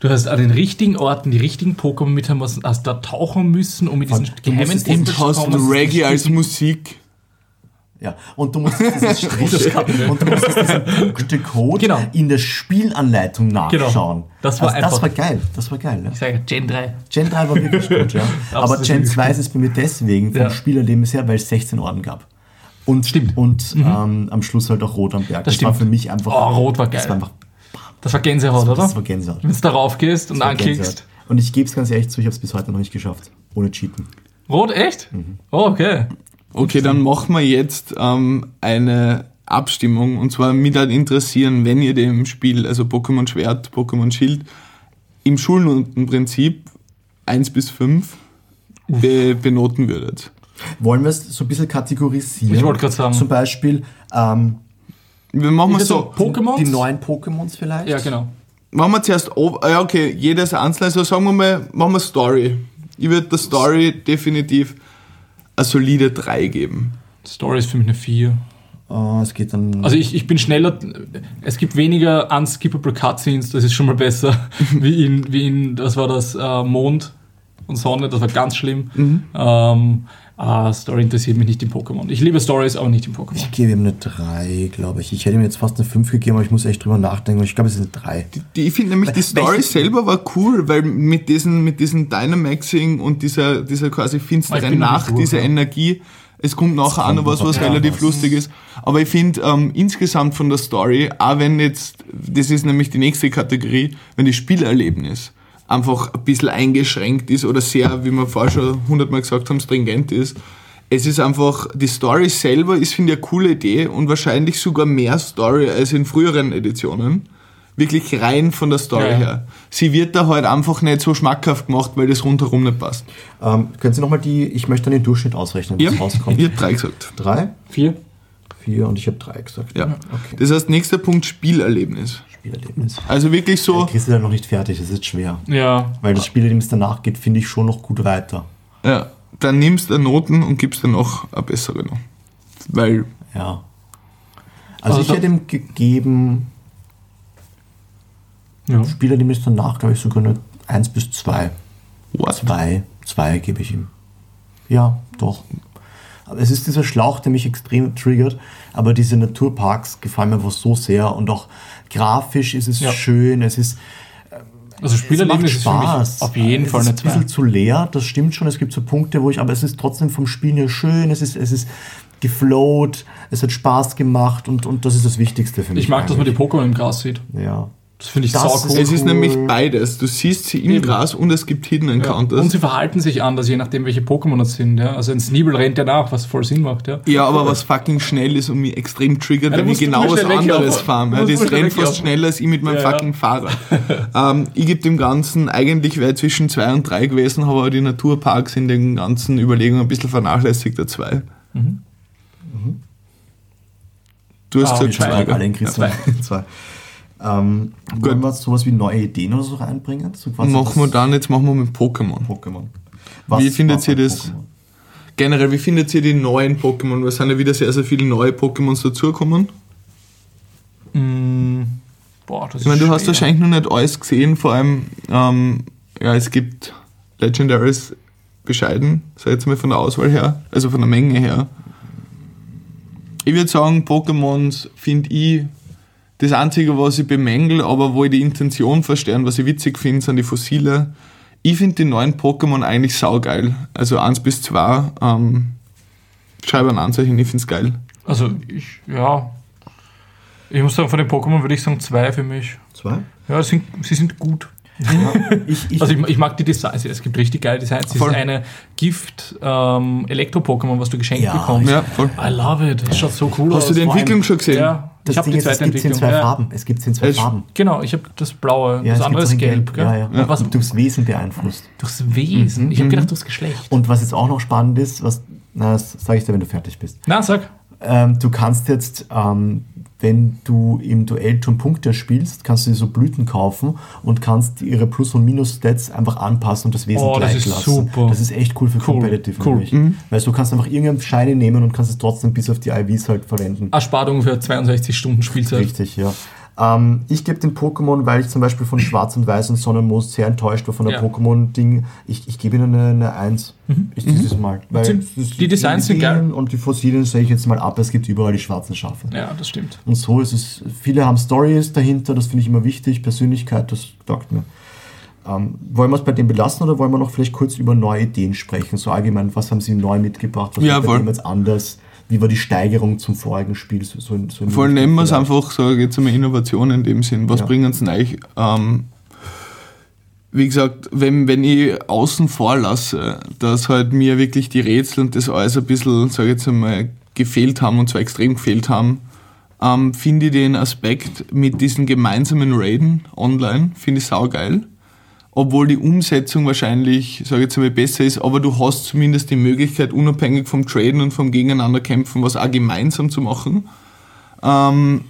[SPEAKER 4] Du hast an den richtigen Orten die richtigen Pokémon mit haben, was- hast da tauchen müssen, um mit diesen geheimen
[SPEAKER 3] Und
[SPEAKER 4] Tempel zu
[SPEAKER 3] hast
[SPEAKER 4] kommen.
[SPEAKER 3] Reggae als Musik.
[SPEAKER 2] Ja, und du musstest dieses Strich und du musstest diesen Punkte Code
[SPEAKER 4] Genau.
[SPEAKER 2] in der Spielanleitung nachschauen.
[SPEAKER 4] Das war
[SPEAKER 2] also das
[SPEAKER 4] einfach-
[SPEAKER 2] war geil. Das war geil. Ja.
[SPEAKER 4] Ich sage Gen 3.
[SPEAKER 2] Gen 3 war wirklich gut, ja. Aber Gen
[SPEAKER 4] wirklich
[SPEAKER 2] 2 ist es bei mir deswegen vom
[SPEAKER 4] Ja.
[SPEAKER 2] Spielerlebnis her, weil es 16 Orden gab. Und,
[SPEAKER 4] Stimmt.
[SPEAKER 2] Und ähm, am Schluss halt auch Rot am Berg.
[SPEAKER 4] Das
[SPEAKER 2] war
[SPEAKER 4] stimmt.
[SPEAKER 2] für mich einfach.
[SPEAKER 4] Oh, Rot war
[SPEAKER 2] Das
[SPEAKER 4] geil.
[SPEAKER 2] war einfach
[SPEAKER 4] Das war Gänsehaut, oder?
[SPEAKER 2] das war Gänsehaut.
[SPEAKER 4] Wenn du darauf gehst und
[SPEAKER 2] Das war
[SPEAKER 4] anklickst.
[SPEAKER 2] Und ich gebe es ganz ehrlich zu, ich habe es bis heute noch nicht geschafft. Ohne Cheaten.
[SPEAKER 4] Rot, echt?
[SPEAKER 2] Mhm.
[SPEAKER 4] Oh, okay.
[SPEAKER 3] Okay, dann machen wir jetzt ähm, eine Abstimmung. Und zwar mich dann interessieren, wenn ihr dem Spiel, also Pokémon Schwert, Pokémon Schild, im Schulnotenprinzip 1 bis 5 be benoten würdet.
[SPEAKER 2] Wollen wir es so ein bisschen kategorisieren?
[SPEAKER 4] Ich wollte gerade sagen.
[SPEAKER 2] Zum Beispiel ähm,
[SPEAKER 3] Wir machen wir so.
[SPEAKER 4] so Pokémons?
[SPEAKER 2] die neuen Pokémons vielleicht.
[SPEAKER 4] Ja, genau.
[SPEAKER 3] Machen wir zuerst, ob, ja okay, jedes einzelne, also sagen wir mal, machen wir Story. Ich würde der Story definitiv eine solide 3 geben.
[SPEAKER 4] Story ist für mich eine 4.
[SPEAKER 2] Äh, es geht dann.
[SPEAKER 4] Also ich, ich bin schneller, es gibt weniger unskippable Cutscenes, das ist schon mal besser, wie in, wie in, das war das äh, Mond und Sonne, das war ganz schlimm.
[SPEAKER 2] Mhm.
[SPEAKER 4] Ähm, äh, Story interessiert mich nicht in Pokémon. Ich liebe Stories, aber nicht in Pokémon.
[SPEAKER 2] ich gebe ihm eine 3, glaube ich. Ich hätte ihm jetzt fast eine 5 gegeben, aber ich muss echt drüber nachdenken. Ich glaube, es ist eine 3.
[SPEAKER 3] Die, ich finde nämlich, die Story selber war cool, weil mit diesem, mit diesem Dynamaxing und dieser, dieser quasi finsteren Nacht,
[SPEAKER 4] durch,
[SPEAKER 3] diese
[SPEAKER 4] ja.
[SPEAKER 3] Energie, es kommt nachher auch noch was, was relativ
[SPEAKER 2] was.
[SPEAKER 3] lustig ist. Aber ich finde ähm, insgesamt von der Story, auch wenn jetzt, das ist nämlich die nächste Kategorie, wenn das Spielerlebnis einfach ein bisschen eingeschränkt ist oder sehr, wie wir vorher schon hundertmal gesagt haben, stringent ist. Es ist einfach, die Story selber ist, finde ich, eine coole Idee und wahrscheinlich sogar mehr Story als in früheren Editionen. Wirklich rein von der Story
[SPEAKER 4] Ja,
[SPEAKER 3] her. Sie wird da halt einfach nicht so schmackhaft gemacht, weil das rundherum nicht passt.
[SPEAKER 2] Ähm, können Sie nochmal die, ich möchte dann den Durchschnitt ausrechnen, was
[SPEAKER 3] Ja,
[SPEAKER 2] rauskommt.
[SPEAKER 3] ich habe drei gesagt.
[SPEAKER 2] 3,
[SPEAKER 4] Vier?
[SPEAKER 2] 4 und ich habe 3 gesagt.
[SPEAKER 3] Ja.
[SPEAKER 2] Okay.
[SPEAKER 3] Das heißt, nächster Punkt Spielerlebnis.
[SPEAKER 2] Spielerlebnis.
[SPEAKER 3] Also wirklich so,
[SPEAKER 2] Chris ist ja noch nicht fertig, das ist schwer.
[SPEAKER 4] Ja.
[SPEAKER 2] Weil das Spielerlebnis danach geht, finde ich, schon noch gut weiter.
[SPEAKER 3] ja. dann nimmst du Noten und gibst dann noch eine bessere noch. Weil,
[SPEAKER 2] Ja. Also,
[SPEAKER 4] Also
[SPEAKER 2] ich hätte ihm gegeben,
[SPEAKER 4] Ja.
[SPEAKER 2] Spieler, die ist danach, glaube ich, sogar eine 1 bis 2.
[SPEAKER 3] what?
[SPEAKER 2] 2, 2 gebe ich ihm. Ja, doch. Es ist dieser Schlauch, der mich extrem triggert, aber diese Naturparks gefallen mir einfach so sehr und auch grafisch ist es
[SPEAKER 4] Ja.
[SPEAKER 2] schön, es ist
[SPEAKER 4] Also
[SPEAKER 2] es
[SPEAKER 4] Spielerleben
[SPEAKER 2] macht
[SPEAKER 4] ist für mich
[SPEAKER 2] Spaß.
[SPEAKER 4] auf jeden
[SPEAKER 2] es
[SPEAKER 4] Fall
[SPEAKER 2] ist
[SPEAKER 4] eine
[SPEAKER 2] ein bisschen
[SPEAKER 4] 2.
[SPEAKER 2] zu leer, das stimmt schon. Es gibt so Punkte, wo ich, aber es ist trotzdem vom Spielen her schön, es ist, es ist geflowt, es hat Spaß gemacht und, und das ist das Wichtigste für mich.
[SPEAKER 4] Ich mag, dass man die
[SPEAKER 2] eigentlich.
[SPEAKER 4] Pokémon im Gras sieht.
[SPEAKER 2] Ja.
[SPEAKER 4] Das finde ich
[SPEAKER 2] Das
[SPEAKER 4] cool.
[SPEAKER 3] Es ist nämlich beides. Du siehst sie im
[SPEAKER 4] Eben.
[SPEAKER 3] Gras und es gibt Hidden
[SPEAKER 4] Ja.
[SPEAKER 3] Encounters.
[SPEAKER 4] Und sie verhalten sich anders, je nachdem, welche Pokémon das sind. Ja? Also ein Sneebel rennt ja nach, was voll Sinn macht. Ja?
[SPEAKER 3] Ja, aber was fucking schnell ist und mich extrem triggert,
[SPEAKER 4] Ja,
[SPEAKER 3] wenn ich genau was
[SPEAKER 4] schnell weglaufen.
[SPEAKER 3] anderes fahre. Ja, das rennt fast schneller als ich mit meinem
[SPEAKER 4] Ja, ja.
[SPEAKER 3] fucking Fahrrad. ähm, ich gebe dem Ganzen, eigentlich wäre ich zwischen zwei und drei gewesen, habe aber die Naturparks in den ganzen Überlegungen ein bisschen vernachlässigt, der zwei. Du hast
[SPEAKER 4] Ah,
[SPEAKER 3] gesagt zwei.
[SPEAKER 2] Zwei. Ähm, wollen wir sowas wie neue Ideen oder so reinbringen? So
[SPEAKER 3] Machen wir dann, jetzt machen wir mit Pokémon.
[SPEAKER 2] Pokémon.
[SPEAKER 3] Wie findet ihr das?
[SPEAKER 2] Pokémon?
[SPEAKER 3] Generell, wie findet ihr die neuen Pokémon? Es sind ja wieder sehr, sehr viele neue Pokémons dazugekommen.
[SPEAKER 4] Mm, boah, das
[SPEAKER 3] Ich meine, du
[SPEAKER 4] ist
[SPEAKER 3] hast
[SPEAKER 4] schwer.
[SPEAKER 3] wahrscheinlich noch nicht alles gesehen, vor allem, ähm, ja, es gibt Legendaries bescheiden, ich jetzt mal von der Auswahl her, also von der Menge her. Ich würde sagen, Pokémons finde ich das Einzige, was ich bemängel, aber wo ich die Intention verstehe und was ich witzig finde, sind die Fossile. Ich finde die neuen Pokémon eigentlich saugeil. Also 1 bis 2, ähm, schreibe ein Anzeichen, ich finde es geil.
[SPEAKER 4] Also, ich, ja. Ich muss sagen, von den Pokémon würde ich sagen zwei für mich.
[SPEAKER 2] Zwei?
[SPEAKER 4] Ja, sie sind, sie sind gut.
[SPEAKER 2] Ja, ich, ich,
[SPEAKER 4] Also ich, ich mag die Designs, es gibt richtig geile Designs. Das
[SPEAKER 3] Voll.
[SPEAKER 4] ist eine Gift-Elektro-Pokémon, was du geschenkt
[SPEAKER 2] Ja,
[SPEAKER 4] bekommst.
[SPEAKER 3] Ja, voll.
[SPEAKER 4] I love it. Das schaut so cool aus.
[SPEAKER 3] Hast du die Entwicklung schon gesehen?
[SPEAKER 4] Ja,
[SPEAKER 2] das
[SPEAKER 4] ich habe
[SPEAKER 2] Ding
[SPEAKER 4] die
[SPEAKER 2] ist, es
[SPEAKER 4] zweite
[SPEAKER 2] gibt es in
[SPEAKER 4] Entwicklung.
[SPEAKER 2] zwei
[SPEAKER 4] ja.
[SPEAKER 2] Farben. Es gibt es in zwei
[SPEAKER 3] Es-
[SPEAKER 2] Farben.
[SPEAKER 4] Genau, ich habe das blaue,
[SPEAKER 2] Ja,
[SPEAKER 4] das
[SPEAKER 2] es
[SPEAKER 4] andere ist
[SPEAKER 2] in
[SPEAKER 4] gelb. Gell?
[SPEAKER 2] Ja, ja.
[SPEAKER 4] Und was,
[SPEAKER 2] Durchs Wesen beeinflusst.
[SPEAKER 4] durchs Wesen. Ich habe gedacht, durchs Geschlecht.
[SPEAKER 2] Und was jetzt auch noch spannend ist, was, na, das sage ich dir, wenn du fertig bist.
[SPEAKER 4] Na, sag.
[SPEAKER 2] Ähm, du kannst jetzt, ähm, wenn du im Duellturm Punkte spielst, kannst du dir so Blüten kaufen und kannst ihre Plus- und Minus-Stats einfach anpassen und das Wesen
[SPEAKER 4] Oh, das
[SPEAKER 2] gleich
[SPEAKER 4] ist
[SPEAKER 2] lassen.
[SPEAKER 4] super.
[SPEAKER 2] Das ist echt cool für
[SPEAKER 4] Cool,
[SPEAKER 2] Competitive
[SPEAKER 4] cool.
[SPEAKER 2] nämlich. Weil du kannst einfach irgendeinen Shiny nehmen und kannst es trotzdem bis auf die IVs halt verwenden.
[SPEAKER 4] Erspart ungefähr 62 Stunden Spielzeit.
[SPEAKER 2] Richtig, ja. Ähm, ich gebe den Pokémon, weil ich zum Beispiel von Schwarz und Weiß und Sonnenmoos sehr enttäuscht war von der
[SPEAKER 4] Ja.
[SPEAKER 2] Pokémon-Ding. Ich, ich gebe ihnen eine, eine 1. Ich dieses Mal. Weil
[SPEAKER 4] Sind-
[SPEAKER 2] es ist-
[SPEAKER 4] die Designs sind geil.
[SPEAKER 2] Und die Fossilien sehe ich jetzt mal ab. Es gibt überall die schwarzen Schafe.
[SPEAKER 4] Ja, das stimmt.
[SPEAKER 2] Und so ist es. Viele haben Stories dahinter, das finde ich immer wichtig. Persönlichkeit, das taugt mir. Ähm, wollen wir es bei dem belassen oder wollen wir noch vielleicht kurz über neue Ideen sprechen? So allgemein, was haben Sie neu mitgebracht? Was
[SPEAKER 3] Ja,
[SPEAKER 2] war bei dem jetzt anders? Wie war die Steigerung zum vorigen Spiel? So, so, so
[SPEAKER 3] Vor allem nennen wir es einfach, sage ich jetzt einmal, Innovation in dem Sinn. Was
[SPEAKER 2] Ja.
[SPEAKER 3] bringen sie neu? Ähm, wie gesagt, wenn, wenn ich außen vor lasse, dass halt mir wirklich die Rätsel und das alles ein bisschen, sage ich jetzt einmal, gefehlt haben und zwar extrem gefehlt haben, ähm, finde ich den Aspekt mit diesen gemeinsamen Raiden online, finde ich saugeil. Obwohl die Umsetzung wahrscheinlich, sage ich jetzt einmal, besser ist, aber du hast zumindest die Möglichkeit, unabhängig vom Traden und vom Gegeneinanderkämpfen, was auch gemeinsam zu machen. Ähm,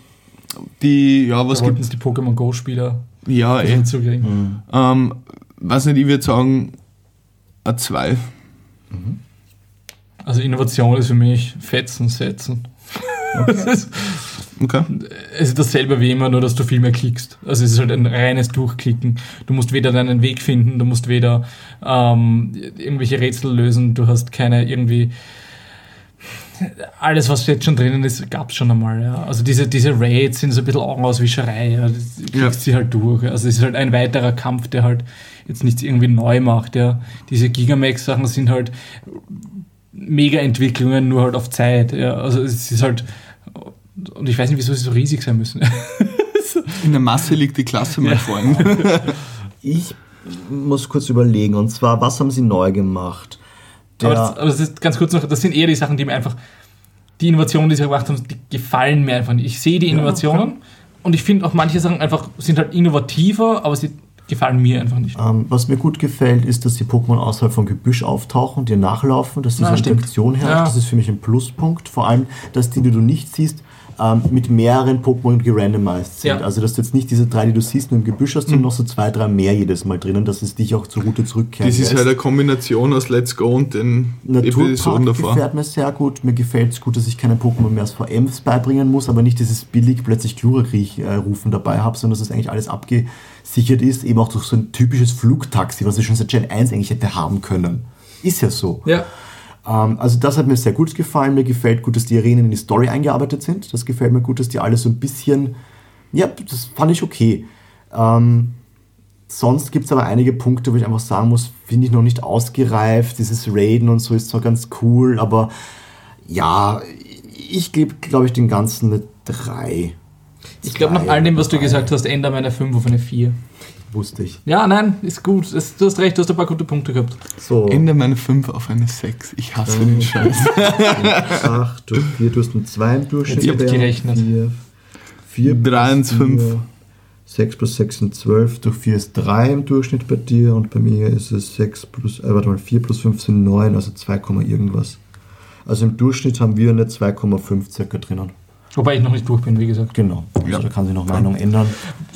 [SPEAKER 3] die, ja, was
[SPEAKER 4] wollten
[SPEAKER 3] gibt's?
[SPEAKER 4] die Pokémon Go-Spieler
[SPEAKER 3] Ja, eh.
[SPEAKER 4] dazu kriegen?
[SPEAKER 3] Ähm, weiß nicht, ich würde sagen, ein 2.
[SPEAKER 4] Also Innovation ist für mich Fetzen, Setzen. Es, ist,
[SPEAKER 3] Okay.
[SPEAKER 4] es ist dasselbe wie immer, nur dass du viel mehr klickst. Also es ist halt ein reines Durchklicken. Du musst weder deinen Weg finden, du musst weder ähm, irgendwelche Rätsel lösen, du hast keine irgendwie alles, was jetzt schon drinnen ist, gab es schon einmal. Ja. Also diese, diese Raids sind so ein bisschen Augenauswischerei. Ja. Du
[SPEAKER 3] Ja.
[SPEAKER 4] sie halt durch. Also es ist halt ein weiterer Kampf, der halt jetzt nichts irgendwie neu macht. Ja. Diese Gigamax-Sachen sind halt Mega-Entwicklungen nur halt auf Zeit. Ja. Also es ist halt und ich weiß nicht, wieso sie so riesig sein müssen.
[SPEAKER 3] In der Masse liegt die Klasse, mein Freund.
[SPEAKER 2] Ich muss kurz überlegen, und zwar, was haben Sie neu gemacht?
[SPEAKER 4] aber,
[SPEAKER 2] Der,
[SPEAKER 4] das, aber das ist ganz kurz noch, das sind eher die Sachen, die mir einfach, die Innovationen, die sie gemacht haben, die gefallen mir einfach nicht. Ich sehe die Innovationen und ich finde auch manche Sachen einfach sind halt innovativer, aber sie gefallen mir einfach nicht.
[SPEAKER 2] ähm, was mir gut gefällt, ist, dass die Pokémon außerhalb vom Gebüsch auftauchen, dir nachlaufen, dass diese
[SPEAKER 4] Ja, stimmt.
[SPEAKER 2] Interaktion herrscht.
[SPEAKER 4] Ja.
[SPEAKER 2] Das ist für mich ein Pluspunkt. Vor allem, dass die, die du nicht siehst, ähm, mit mehreren Pokémon gerandomized sind.
[SPEAKER 4] Ja.
[SPEAKER 2] Also dass du jetzt nicht diese drei, die du siehst, nur im Gebüsch hast,
[SPEAKER 3] Mhm.
[SPEAKER 2] sondern noch so zwei, drei mehr jedes Mal drinnen, dass es dich auch zur Route zurückkehren
[SPEAKER 3] Das ist
[SPEAKER 2] lässt.
[SPEAKER 3] halt eine Kombination aus Let's Go und den Episoden
[SPEAKER 2] Naturpark
[SPEAKER 3] davor.
[SPEAKER 2] gefällt mir sehr gut. Mir gefällt es gut, dass ich keine Pokémon mehr aus VMs beibringen muss, aber nicht dieses billig plötzlich Glurakriech äh, rufen dabei habe, sondern dass das eigentlich alles abgesichert ist, eben auch durch so ein typisches Flugtaxi, was ich schon seit Gen 1 eigentlich hätte haben können. Ist ja so.
[SPEAKER 4] Ja.
[SPEAKER 2] Ähm, also das hat mir sehr gut gefallen. Mir gefällt gut, dass die Arenen in die Story eingearbeitet sind. Das gefällt mir gut, dass die alle so ein bisschen, ja, das fand ich okay. Ähm, sonst gibt es aber einige Punkte, wo ich einfach sagen muss, finde ich noch nicht ausgereift. Dieses Raiden und so ist zwar ganz cool, aber ja, ich gebe, glaube ich, den Ganzen eine 3.
[SPEAKER 4] Ich glaube, nach all dem, was du gesagt hast, ändere meine 5 auf eine 4.
[SPEAKER 2] Wusste ich.
[SPEAKER 4] Ja, nein, ist gut. Es- Du hast recht, du hast ein paar gute Punkte gehabt.
[SPEAKER 2] So,
[SPEAKER 3] Ende meine 5 auf eine 6. Ich hasse den Scheiß.
[SPEAKER 2] 8 durch 4, du hast eine 2 im Durchschnitt.
[SPEAKER 4] Jetzt habt ihr gerechnet.
[SPEAKER 2] 4,
[SPEAKER 3] 3 und 5.
[SPEAKER 2] 6 plus 6 sind 12, durch 4 ist 3 im Durchschnitt bei dir und bei mir ist es 6 plus, äh, warte mal, 4 plus 5 sind 9, also 2, Komma irgendwas. Also im Durchschnitt haben wir eine 2,5 circa drinnen.
[SPEAKER 4] Wobei ich noch nicht durch bin, wie gesagt.
[SPEAKER 2] Genau. Also
[SPEAKER 3] Ja.
[SPEAKER 2] da kann sich noch Meinung ändern.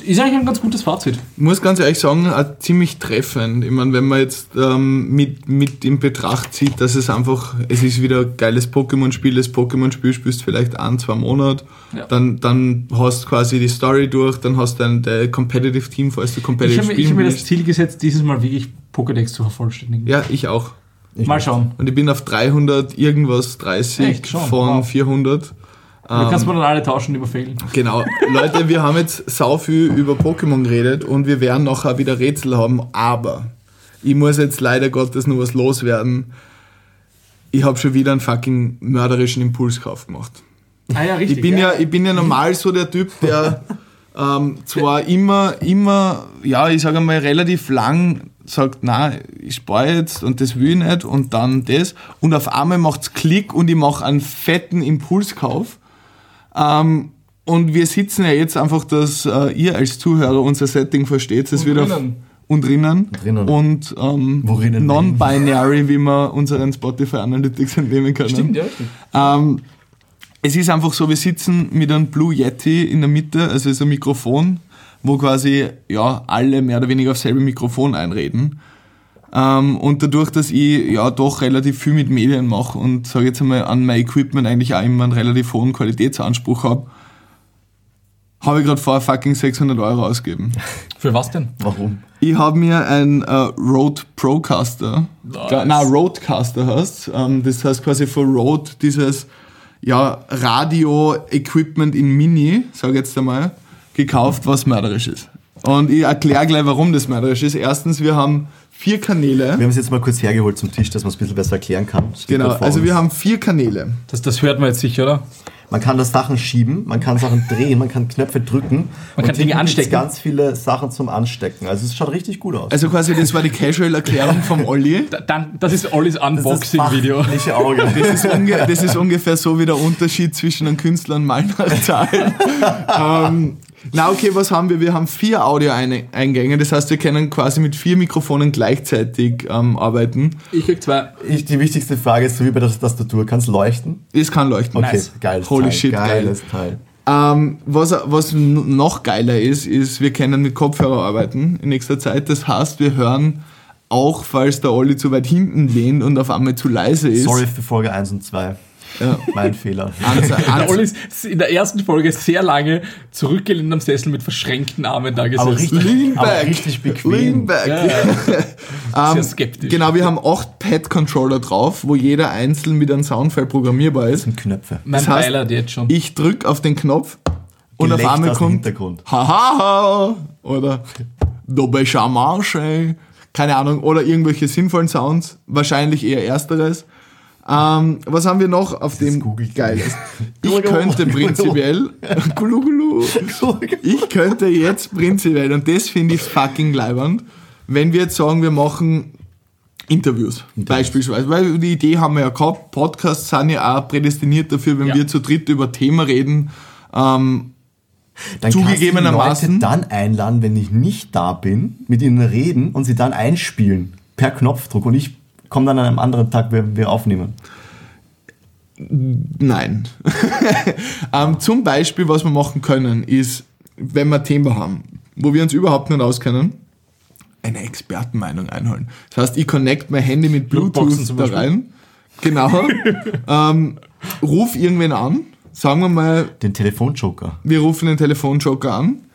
[SPEAKER 4] Ist eigentlich ein ganz gutes Fazit.
[SPEAKER 3] Ich muss ganz ehrlich sagen, auch ziemlich treffend. Ich meine, wenn man jetzt ähm, mit, mit in Betracht zieht, dass es einfach, es ist wieder ein geiles Pokémon-Spiel, das Pokémon-Spiel spielst vielleicht ein, zwei Monate,
[SPEAKER 4] Ja.
[SPEAKER 3] dann, dann hast du quasi die Story durch, dann hast du ein dein Competitive Team, falls du
[SPEAKER 4] Ich
[SPEAKER 3] Competitive
[SPEAKER 4] habe mir, ich
[SPEAKER 3] spielen
[SPEAKER 4] hab mir das
[SPEAKER 3] willst.
[SPEAKER 4] Ziel gesetzt, dieses Mal wirklich Pokédex zu vervollständigen.
[SPEAKER 3] Ja, ich auch.
[SPEAKER 2] Ich
[SPEAKER 4] Mal schauen.
[SPEAKER 3] Und ich bin auf 300 irgendwas 30
[SPEAKER 4] Echt? Schon?
[SPEAKER 3] von
[SPEAKER 4] Wow.
[SPEAKER 3] 400.
[SPEAKER 4] Du kannst mir dann alle tauschen über Failen.
[SPEAKER 3] Genau. Leute, wir haben jetzt sau viel über Pokémon geredet und wir werden nachher wieder Rätsel haben, aber ich muss jetzt leider Gottes nur was loswerden. Ich habe schon wieder einen fucking mörderischen Impulskauf gemacht.
[SPEAKER 4] Ah ja, richtig.
[SPEAKER 3] Ich bin ja, ich bin ja normal so der Typ, der ähm, zwar immer, immer, ja, ich sage mal, relativ lang sagt, na, ich spare jetzt und das will ich nicht und dann das und auf einmal macht's Klick und ich mache einen fetten Impulskauf. Ähm, und wir sitzen ja jetzt einfach, dass äh, ihr als Zuhörer unser Setting versteht. Das
[SPEAKER 4] Und
[SPEAKER 3] wird auf,
[SPEAKER 4] drinnen.
[SPEAKER 3] und drinnen.
[SPEAKER 2] Drinnen.
[SPEAKER 3] Und ähm,
[SPEAKER 2] Worinnen
[SPEAKER 3] non-binary, wie wir unseren Spotify Analytics entnehmen können.
[SPEAKER 4] Stimmt, ja.
[SPEAKER 3] Ähm, es ist einfach so, wir sitzen mit einem Blue Yeti in der Mitte, also ist ein Mikrofon, wo quasi ja, alle mehr oder weniger auf selbe Mikrofon einreden. Ähm, und dadurch, dass ich ja doch relativ viel mit Medien mache und sage jetzt einmal an mein Equipment eigentlich auch immer einen relativ hohen Qualitätsanspruch habe, habe ich gerade vorher fucking 600 Euro ausgegeben.
[SPEAKER 4] Für was denn?
[SPEAKER 2] Warum?
[SPEAKER 3] Ich habe mir ein äh, Rode Procaster,
[SPEAKER 4] Nice.
[SPEAKER 3] na Rodecaster heißt, ähm, das heißt quasi von Rode dieses ja, Radio-Equipment in Mini, sage ich jetzt einmal, gekauft, was mörderisch ist. Und ich erkläre gleich, warum das mörderisch ist. Erstens, wir haben vier Kanäle.
[SPEAKER 2] Wir haben es jetzt mal kurz hergeholt zum Tisch, dass man es ein bisschen besser erklären kann. Steht
[SPEAKER 3] Genau, also wir haben vier Kanäle.
[SPEAKER 4] Das, das hört man jetzt sicher, oder?
[SPEAKER 2] Man kann da Sachen schieben, man kann Sachen drehen, man kann Knöpfe drücken.
[SPEAKER 4] Man kann
[SPEAKER 2] und
[SPEAKER 4] Dinge anstecken.
[SPEAKER 2] ganz viele Sachen zum Anstecken. Also es schaut richtig gut aus.
[SPEAKER 3] Also quasi, das war die Casual-Erklärung vom Olli.
[SPEAKER 4] Da, dann, das ist Ollis
[SPEAKER 2] Das das
[SPEAKER 4] Unboxing-Video.
[SPEAKER 2] Auge.
[SPEAKER 3] Das ist, unge das ist ungefähr so wie der Unterschied zwischen einem Künstler und Malnachzahlen. ähm, na okay, was haben wir? Wir haben vier Audio-Eingänge, das heißt, wir können quasi mit vier Mikrofonen gleichzeitig ähm, arbeiten.
[SPEAKER 4] Ich krieg zwei.
[SPEAKER 2] Ich, die wichtigste Frage ist, so wie bei der Tastatur, kannst leuchten?
[SPEAKER 3] Es kann leuchten.
[SPEAKER 2] Okay,
[SPEAKER 4] Nice.
[SPEAKER 2] geiles
[SPEAKER 3] Holy
[SPEAKER 2] Teil.
[SPEAKER 3] shit, geil.
[SPEAKER 2] geiles Teil.
[SPEAKER 3] Ähm, was, was noch geiler ist, ist, wir können mit Kopfhörer arbeiten in nächster Zeit. Das heißt, wir hören auch, falls der Olli zu weit hinten lehnt und auf einmal zu leise ist.
[SPEAKER 2] Sorry für Folge 1 und 2.
[SPEAKER 3] Ja.
[SPEAKER 2] Mein Fehler.
[SPEAKER 3] Ans,
[SPEAKER 4] Der Olli ist in der ersten Folge sehr lange zurückgelehnt am Sessel mit verschränkten Armen da gesessen.
[SPEAKER 2] Aber richtig,
[SPEAKER 3] Lean
[SPEAKER 2] aber richtig bequem.
[SPEAKER 3] Lean back.
[SPEAKER 4] Ja, ja.
[SPEAKER 3] Ähm,
[SPEAKER 4] Sehr skeptisch.
[SPEAKER 3] Genau, wir haben acht Pad-Controller drauf, wo jeder einzeln mit einem Soundfile programmierbar ist.
[SPEAKER 2] Das sind Knöpfe.
[SPEAKER 4] Mein
[SPEAKER 3] Das heißt,
[SPEAKER 4] jetzt schon.
[SPEAKER 3] Ich drücke auf den Knopf und auf
[SPEAKER 2] Gelächter
[SPEAKER 3] einmal kommt
[SPEAKER 2] Hintergrund.
[SPEAKER 3] Hahaha oder Dobe Charmarche, keine Ahnung, oder irgendwelche sinnvollen Sounds, wahrscheinlich eher ersteres. Ähm, was haben wir noch auf dem
[SPEAKER 2] googelt
[SPEAKER 3] Geiles? Ich
[SPEAKER 2] Gulu,
[SPEAKER 3] könnte prinzipiell Gulu, gulu. Ich könnte jetzt prinzipiell, und das finde ich fucking leibend, wenn wir jetzt sagen, wir machen Interviews, beispielsweise, weil die Idee haben wir ja gehabt, Podcasts sind ja auch prädestiniert dafür, wenn
[SPEAKER 4] Ja.
[SPEAKER 3] wir zu dritt über Themen reden. Ähm,
[SPEAKER 2] Dann
[SPEAKER 3] Zugegebenermaßen-
[SPEAKER 2] kannst du die Leute dann einladen, wenn ich nicht da bin, mit ihnen reden und sie dann einspielen. Per Knopfdruck. Und ich komme dann an einem anderen Tag, wenn wir aufnehmen.
[SPEAKER 3] Nein. ähm, zum Beispiel, was wir machen können, ist, wenn wir ein Thema haben, wo wir uns überhaupt nicht auskennen, eine Expertenmeinung einholen. Das heißt, ich connect mein Handy mit Bluetooth da rein. Genau. ähm, ruf irgendwen an. Sagen wir mal,
[SPEAKER 2] Den Telefonjoker.
[SPEAKER 3] wir rufen den Telefonjoker an.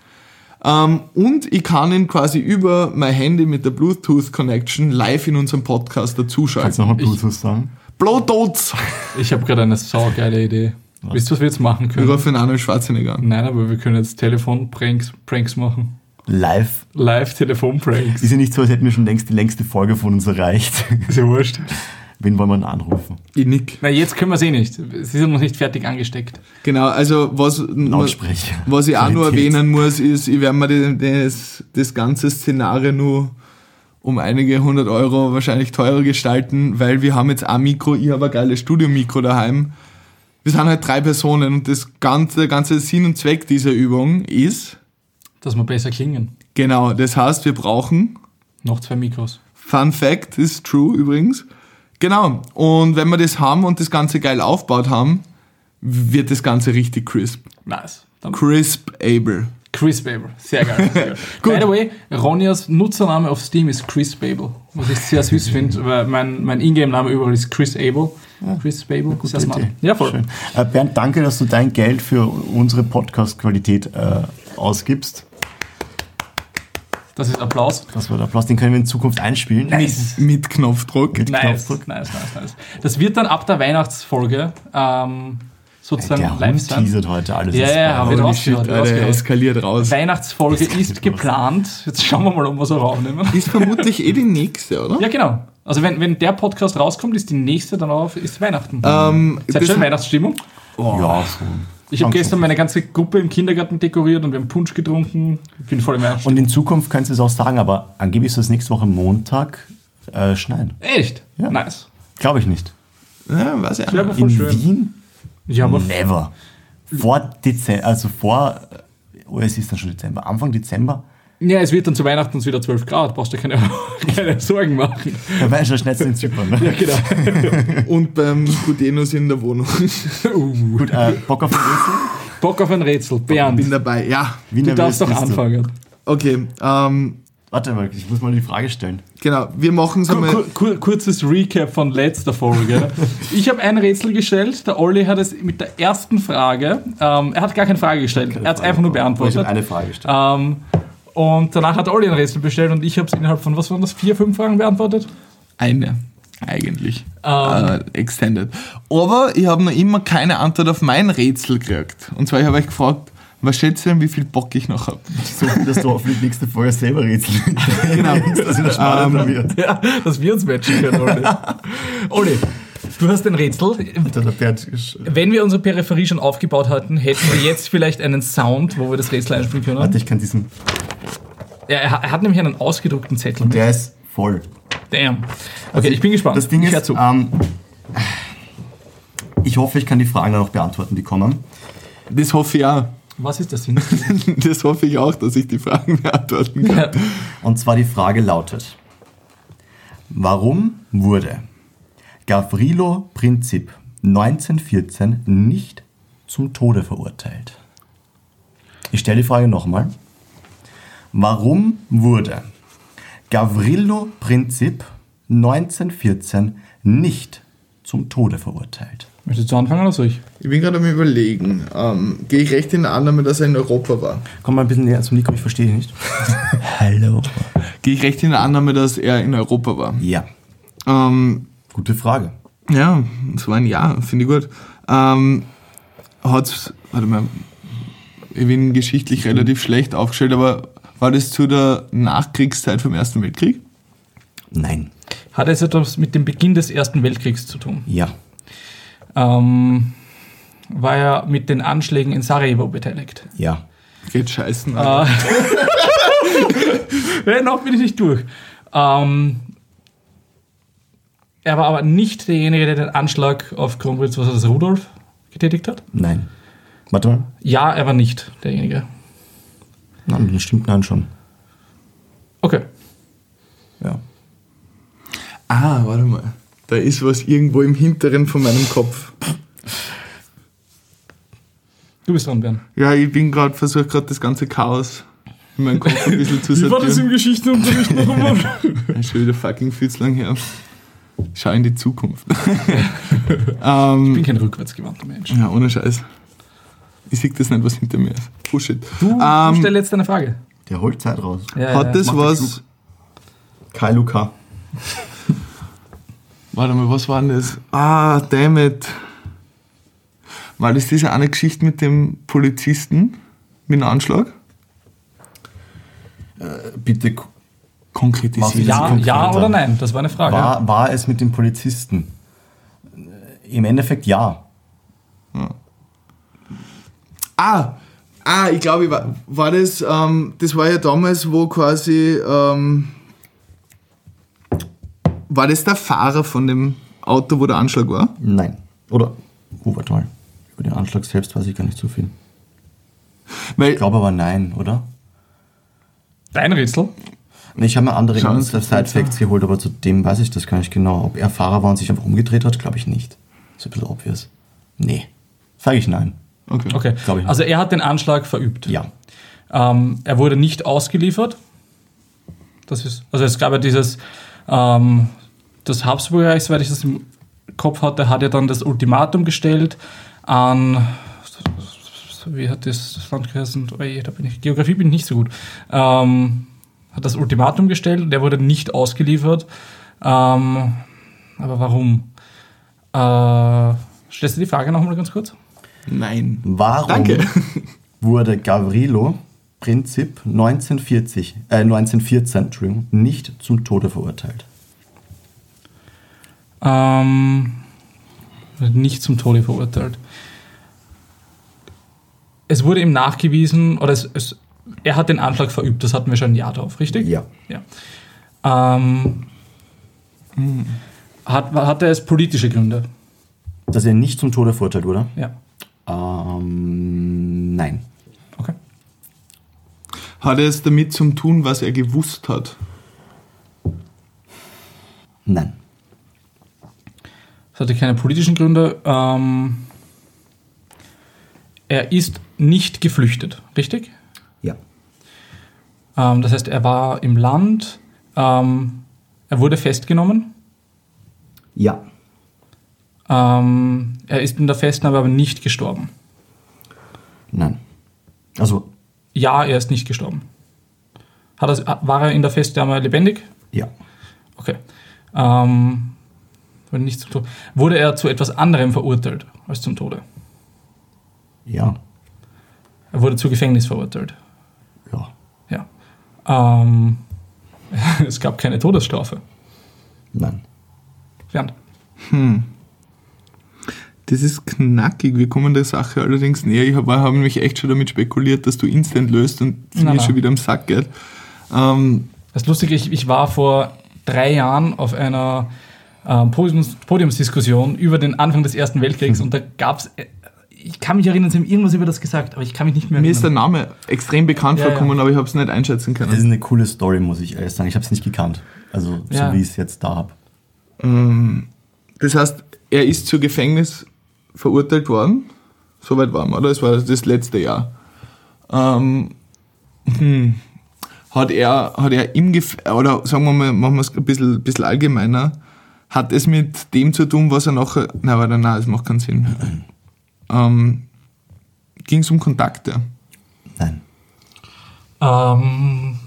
[SPEAKER 3] Ähm, und ich kann ihn quasi über mein Handy mit der Bluetooth-Connection live in unserem Podcast
[SPEAKER 2] Kannst du
[SPEAKER 3] dazuschalten.
[SPEAKER 2] nochmal Bluetooth sagen?
[SPEAKER 3] Bluetooth!
[SPEAKER 4] Ich habe gerade eine saugeile Idee. Wisst ihr, was wir jetzt machen
[SPEAKER 3] Wir
[SPEAKER 4] können?
[SPEAKER 3] rufen Arnold Schwarzenegger an.
[SPEAKER 4] Nein, aber wir können jetzt Telefon-Pranks Pranks machen.
[SPEAKER 2] Live.
[SPEAKER 4] Live-Telefon-Pranks.
[SPEAKER 2] Ist ja nicht so, als hätten wir schon längst die längste Folge von uns erreicht.
[SPEAKER 4] Ist ja wurscht.
[SPEAKER 2] Wen wollen wir denn anrufen?
[SPEAKER 3] Ich nick.
[SPEAKER 4] Na, jetzt können wir es eh nicht. Ist ja noch nicht fertig angesteckt.
[SPEAKER 3] Genau, also was,
[SPEAKER 2] Lautsprecher.
[SPEAKER 3] was ich auch nur erwähnen muss, ist, ich werde mir die- das, das ganze Szenario nur um einige hundert Euro wahrscheinlich teurer gestalten, weil wir haben jetzt ein Mikro, ich habe ein geiles Studiomikro daheim. Wir sind halt drei Personen und das ganze, der ganze Sinn und Zweck dieser Übung ist,
[SPEAKER 4] Dass wir besser klingen.
[SPEAKER 3] genau, das heißt, wir brauchen
[SPEAKER 4] Noch zwei Mikros.
[SPEAKER 3] Fun Fact ist true übrigens. Genau. Und wenn wir das haben und das Ganze geil aufgebaut haben, wird das Ganze richtig crisp.
[SPEAKER 4] Nice. Dann
[SPEAKER 3] Crisp able.
[SPEAKER 4] Chris Babel. Sehr geil. Sehr geil. By the way, Ronjas Nutzername auf Steam ist Chris Babel. Was ich sehr süß finde, weil mein, mein Ingame-Name überall ist Chris Abel. Chris Babel. Sehr smart.
[SPEAKER 2] Idee.
[SPEAKER 4] Ja, voll.
[SPEAKER 2] Schön. Äh, Bernd, danke, dass du dein Geld für unsere Podcast-Qualität äh, ausgibst.
[SPEAKER 4] Das ist Applaus.
[SPEAKER 2] Das war der Applaus, den können wir in Zukunft einspielen.
[SPEAKER 4] Nice.
[SPEAKER 3] Mit Knopfdruck.
[SPEAKER 2] Mit
[SPEAKER 4] Nice,
[SPEAKER 2] Knopfdruck.
[SPEAKER 4] nice, nice, nice. Das wird dann ab der Weihnachtsfolge ähm, sozusagen
[SPEAKER 2] Der
[SPEAKER 4] live sein.
[SPEAKER 2] teasert heute alles.
[SPEAKER 4] Ja, ja,
[SPEAKER 2] Bein.
[SPEAKER 4] hab ich
[SPEAKER 3] Holy
[SPEAKER 4] rausgehört, rausgehört.
[SPEAKER 3] eskaliert raus.
[SPEAKER 4] Weihnachtsfolge ist
[SPEAKER 2] geht
[SPEAKER 4] geplant. Jetzt schauen wir mal, ob wir so aufnehmen.
[SPEAKER 3] Ist vermutlich eh die nächste, oder?
[SPEAKER 4] Ja, genau. Also wenn, wenn der Podcast rauskommt, ist die nächste dann auf, ist Weihnachten.
[SPEAKER 3] Ähm,
[SPEAKER 4] Seid
[SPEAKER 3] das-
[SPEAKER 4] schon Weihnachtsstimmung?
[SPEAKER 2] Ja, so.
[SPEAKER 4] Ich habe gestern meine ganze Gruppe im Kindergarten dekoriert und wir haben Punsch getrunken. Ich bin voll im Ernst.
[SPEAKER 2] Und in Zukunft kannst du es auch sagen, aber angeblich soll es nächste Woche Montag äh, schneien.
[SPEAKER 4] Echt?
[SPEAKER 2] Ja.
[SPEAKER 4] Nice.
[SPEAKER 2] Glaube ich nicht.
[SPEAKER 3] ja, weiß ich auch
[SPEAKER 2] In
[SPEAKER 4] schön.
[SPEAKER 2] Wien?
[SPEAKER 4] Ja, aber
[SPEAKER 2] Never. Vor Dezember, also vor, oh, es ist dann schon Dezember, Anfang Dezember,
[SPEAKER 4] ja, es wird dann zu Weihnachten uns wieder 12 Grad. Brauchst du keine, keine Sorgen machen.
[SPEAKER 2] da war schon schnell in Zypern. Ne?
[SPEAKER 4] Ja, genau.
[SPEAKER 3] Und beim Gudenus in der Wohnung.
[SPEAKER 2] Gut, äh, Bock auf ein Rätsel?
[SPEAKER 4] Bock auf ein Rätsel. Bernd,
[SPEAKER 3] Bin dabei, ja.
[SPEAKER 2] Wie
[SPEAKER 4] du darfst doch
[SPEAKER 2] du?
[SPEAKER 4] anfangen.
[SPEAKER 3] Okay, ähm,
[SPEAKER 2] Warte mal, ich muss mal die Frage stellen.
[SPEAKER 3] genau. Wir machen
[SPEAKER 4] Kur
[SPEAKER 3] einmal.
[SPEAKER 4] kur kurzes Recap von letzter Folge. Ich habe ein Rätsel gestellt. Der Olli hat es mit der ersten Frage, ähm, er hat gar keine Frage gestellt, er hat es einfach nur
[SPEAKER 2] Ich
[SPEAKER 4] beantwortet.
[SPEAKER 2] habe eine Frage gestellt.
[SPEAKER 4] Ähm, und danach hat Olli ein Rätsel bestellt und ich habe es innerhalb von, was waren das, vier, fünf Fragen beantwortet?
[SPEAKER 3] Eine, eigentlich.
[SPEAKER 4] Ähm,
[SPEAKER 3] Äh, extended. Aber ich habe noch immer keine Antwort auf mein Rätsel gekriegt. Und zwar, ich habe euch gefragt, was schätzt ihr denn, wie viel Bock ich noch habe?
[SPEAKER 2] So dass du auf die nächste Folge selber rätseln
[SPEAKER 3] Genau.
[SPEAKER 2] dass wieder spannender
[SPEAKER 3] Ähm,
[SPEAKER 2] wird.
[SPEAKER 4] ja, dass wir uns matchen können, Olli. Olli, du hast ein Rätsel. Wenn wir unsere Peripherie schon aufgebaut hatten, hätten wir jetzt vielleicht einen Sound, wo wir das Rätsel einspielen können.
[SPEAKER 2] Warte, ich kann diesen.
[SPEAKER 4] Ja, er, hat- er hat nämlich einen ausgedruckten Zettel. mit.
[SPEAKER 2] Der ist voll.
[SPEAKER 4] Damn. Okay, ich bin gespannt.
[SPEAKER 2] Das Ding
[SPEAKER 4] ich
[SPEAKER 2] ist,
[SPEAKER 4] zu.
[SPEAKER 2] ähm, ich hoffe, ich kann die Fragen dann auch beantworten, die kommen.
[SPEAKER 3] Das hoffe ich auch.
[SPEAKER 4] Was ist das Sinn?
[SPEAKER 3] Das hoffe ich auch, dass ich die Fragen beantworten kann.
[SPEAKER 2] Und zwar die Frage lautet: Warum wurde Gavrilo Princip 1914 nicht zum Tode verurteilt? Ich stelle die Frage nochmal. Warum wurde Gavrilo Princip 1914 nicht zum Tode verurteilt?
[SPEAKER 4] Möchtest du anfangen oder soll ich?
[SPEAKER 3] Ich bin gerade am überlegen. Ähm, Gehe ich recht in der Annahme, dass er in Europa war?
[SPEAKER 2] Komm mal ein bisschen näher zum Mikro, ich verstehe dich nicht. Hallo.
[SPEAKER 3] Gehe ich recht in der Annahme, dass er in Europa war?
[SPEAKER 2] Ja,
[SPEAKER 3] Ähm,
[SPEAKER 2] gute Frage.
[SPEAKER 3] ja, das war ein Ja, finde ich gut. Ähm, hat's, warte mal, ich bin geschichtlich relativ schlecht aufgestellt, aber war das zu der Nachkriegszeit vom Ersten Weltkrieg?
[SPEAKER 2] Nein.
[SPEAKER 4] Hat es etwas mit dem Beginn des Ersten Weltkriegs zu tun?
[SPEAKER 2] Ja.
[SPEAKER 4] Ähm, war er mit den Anschlägen in Sarajevo beteiligt?
[SPEAKER 2] Ja.
[SPEAKER 3] Geht scheißen.
[SPEAKER 4] Äh, ja, noch bin ich nicht durch. Ähm, er war aber nicht derjenige, der den Anschlag auf Kronprinz, Rudolf getätigt hat?
[SPEAKER 2] Nein. Warte mal.
[SPEAKER 4] Ja, er war nicht derjenige.
[SPEAKER 2] Nein, das stimmt nein schon.
[SPEAKER 4] Okay.
[SPEAKER 2] Ja.
[SPEAKER 3] Ah, warte mal. Da ist was irgendwo im Hinteren von meinem Kopf.
[SPEAKER 4] Du bist dran, Bernd.
[SPEAKER 3] Ja, ich bin gerade, versuche gerade das ganze Chaos in meinem Kopf ein bisschen zu sortieren.
[SPEAKER 4] Geschichtenunterricht noch einmal?
[SPEAKER 3] Ist schon wieder fucking viel zu lang her. Schau in die Zukunft.
[SPEAKER 4] Ich
[SPEAKER 3] ähm,
[SPEAKER 4] bin kein rückwärtsgewandter Mensch.
[SPEAKER 3] ja, ohne Scheiß. Ich sehe das nicht, was hinter mir ist. Push it.
[SPEAKER 4] Du,
[SPEAKER 3] Ähm,
[SPEAKER 4] du stell jetzt eine Frage.
[SPEAKER 2] Der holt Zeit raus.
[SPEAKER 4] Ja,
[SPEAKER 3] Hat das
[SPEAKER 2] macht
[SPEAKER 3] was.
[SPEAKER 2] Kai Luca.
[SPEAKER 3] Warte mal, was war denn das? Ah, damn it. War das diese eine Geschichte mit dem Polizisten? Mit dem Anschlag?
[SPEAKER 2] Bitte, k-
[SPEAKER 3] Konkretisiert.
[SPEAKER 2] Ja.
[SPEAKER 4] Ja,
[SPEAKER 2] konkreter.
[SPEAKER 4] ja oder nein? Das war eine Frage.
[SPEAKER 2] war, war es mit dem Polizisten? Äh, Im Endeffekt ja.
[SPEAKER 3] Ah, ah, ich glaube, ich war, war das, ähm, das war ja damals, wo quasi, ähm, war das der Fahrer von dem Auto, wo der Anschlag war?
[SPEAKER 2] Nein. Oder, oh, warte mal. Über den Anschlag selbst weiß ich gar nicht so viel.
[SPEAKER 3] Weil,
[SPEAKER 2] Ich glaube aber nein, oder?
[SPEAKER 4] Dein Rätsel?
[SPEAKER 2] Ich habe mir andere
[SPEAKER 3] Schauen Sie
[SPEAKER 2] Side Facts geholt, aber zu dem weiß ich das gar nicht genau. Ob er Fahrer war und sich einfach umgedreht hat, glaube ich nicht. Ist ein bisschen obvious. Nee. Sage ich nein.
[SPEAKER 3] Okay.
[SPEAKER 4] Okay. Also er hat den Anschlag verübt.
[SPEAKER 2] Ja.
[SPEAKER 4] Ähm, er wurde nicht ausgeliefert. Das ist, also es gab ja dieses, ähm, das Habsburger Reich, soweit ich das im Kopf hatte, hat ja dann das Ultimatum gestellt an, wie hat das Land geheißen? Oh da bin ich, Geografie bin ich nicht so gut. Ähm, hat das Ultimatum gestellt und der wurde nicht ausgeliefert. Ähm, aber warum? Äh, stellst du die Frage nochmal ganz kurz?
[SPEAKER 3] Nein.
[SPEAKER 2] Warum
[SPEAKER 3] Danke.
[SPEAKER 2] wurde Gavrilo Prinzip 1940, äh, 1914 Entschuldigung, nicht zum Tode verurteilt?
[SPEAKER 4] Ähm, nicht zum Tode verurteilt. Es wurde ihm nachgewiesen, oder es, es, er hat den Anschlag verübt, das hatten wir schon ein Jahr drauf, richtig?
[SPEAKER 2] Ja.
[SPEAKER 4] ja. Ähm, hat, hatte es politische Gründe?
[SPEAKER 2] Dass er nicht zum Tode verurteilt wurde?
[SPEAKER 4] Ja.
[SPEAKER 2] Ähm, nein.
[SPEAKER 4] Okay.
[SPEAKER 3] Hat er es damit zu tun, was er gewusst hat?
[SPEAKER 2] Nein.
[SPEAKER 4] Es hatte keine politischen Gründe. Ähm, er ist nicht geflüchtet, richtig?
[SPEAKER 2] Ja.
[SPEAKER 4] Ähm, das heißt, er war im Land, ähm, er wurde festgenommen.
[SPEAKER 2] Ja.
[SPEAKER 4] Ähm, er ist in der Festnahme aber nicht gestorben.
[SPEAKER 2] Nein. Also,
[SPEAKER 4] Ja, er ist nicht gestorben. Hat er, war er in der Festnahme lebendig?
[SPEAKER 2] ja.
[SPEAKER 4] Okay. Ähm, wurde, nicht zum Tod. wurde er zu etwas anderem verurteilt als zum Tode?
[SPEAKER 2] Ja.
[SPEAKER 4] Er wurde zu Gefängnis verurteilt.
[SPEAKER 2] Ja.
[SPEAKER 4] Ja. Ähm, es gab keine Todesstrafe.
[SPEAKER 2] Nein.
[SPEAKER 4] Bernd.
[SPEAKER 3] Das ist knackig. Wir kommen der Sache allerdings näher. Ich habe hab nämlich echt schon damit spekuliert, dass du instant löst und
[SPEAKER 4] Nein,
[SPEAKER 3] mir schon wieder im Sack geht. Ähm,
[SPEAKER 4] Das Lustige, ich, ich war vor drei Jahren auf einer ähm, Podiums, Podiumsdiskussion über den Anfang des Ersten Weltkriegs und da gab es, ich kann mich erinnern, sie haben irgendwas über das gesagt, aber ich kann mich nicht mehr
[SPEAKER 3] mir ist der
[SPEAKER 4] erinnern.
[SPEAKER 3] Name extrem bekannt
[SPEAKER 4] Ja, ja.
[SPEAKER 3] vorgekommen, aber ich habe es nicht einschätzen
[SPEAKER 2] Das ist
[SPEAKER 3] können.
[SPEAKER 2] eine coole Story, muss ich ehrlich sagen. Ich habe es nicht gekannt. Also,
[SPEAKER 4] Ja.
[SPEAKER 2] so wie ich es jetzt da habe.
[SPEAKER 3] Ähm, das heißt, er ist zu Gefängnis verurteilt worden. Soweit waren wir, oder? Das war das letzte Jahr. Ähm, hm. Hat er, hat er im Gef oder sagen wir mal, machen wir es ein bisschen, bisschen allgemeiner, hat es mit dem zu tun, was er nachher, nein, warte, nein, das macht keinen Sinn. ähm, Ging es um Kontakte?
[SPEAKER 2] Nein.
[SPEAKER 4] Ähm,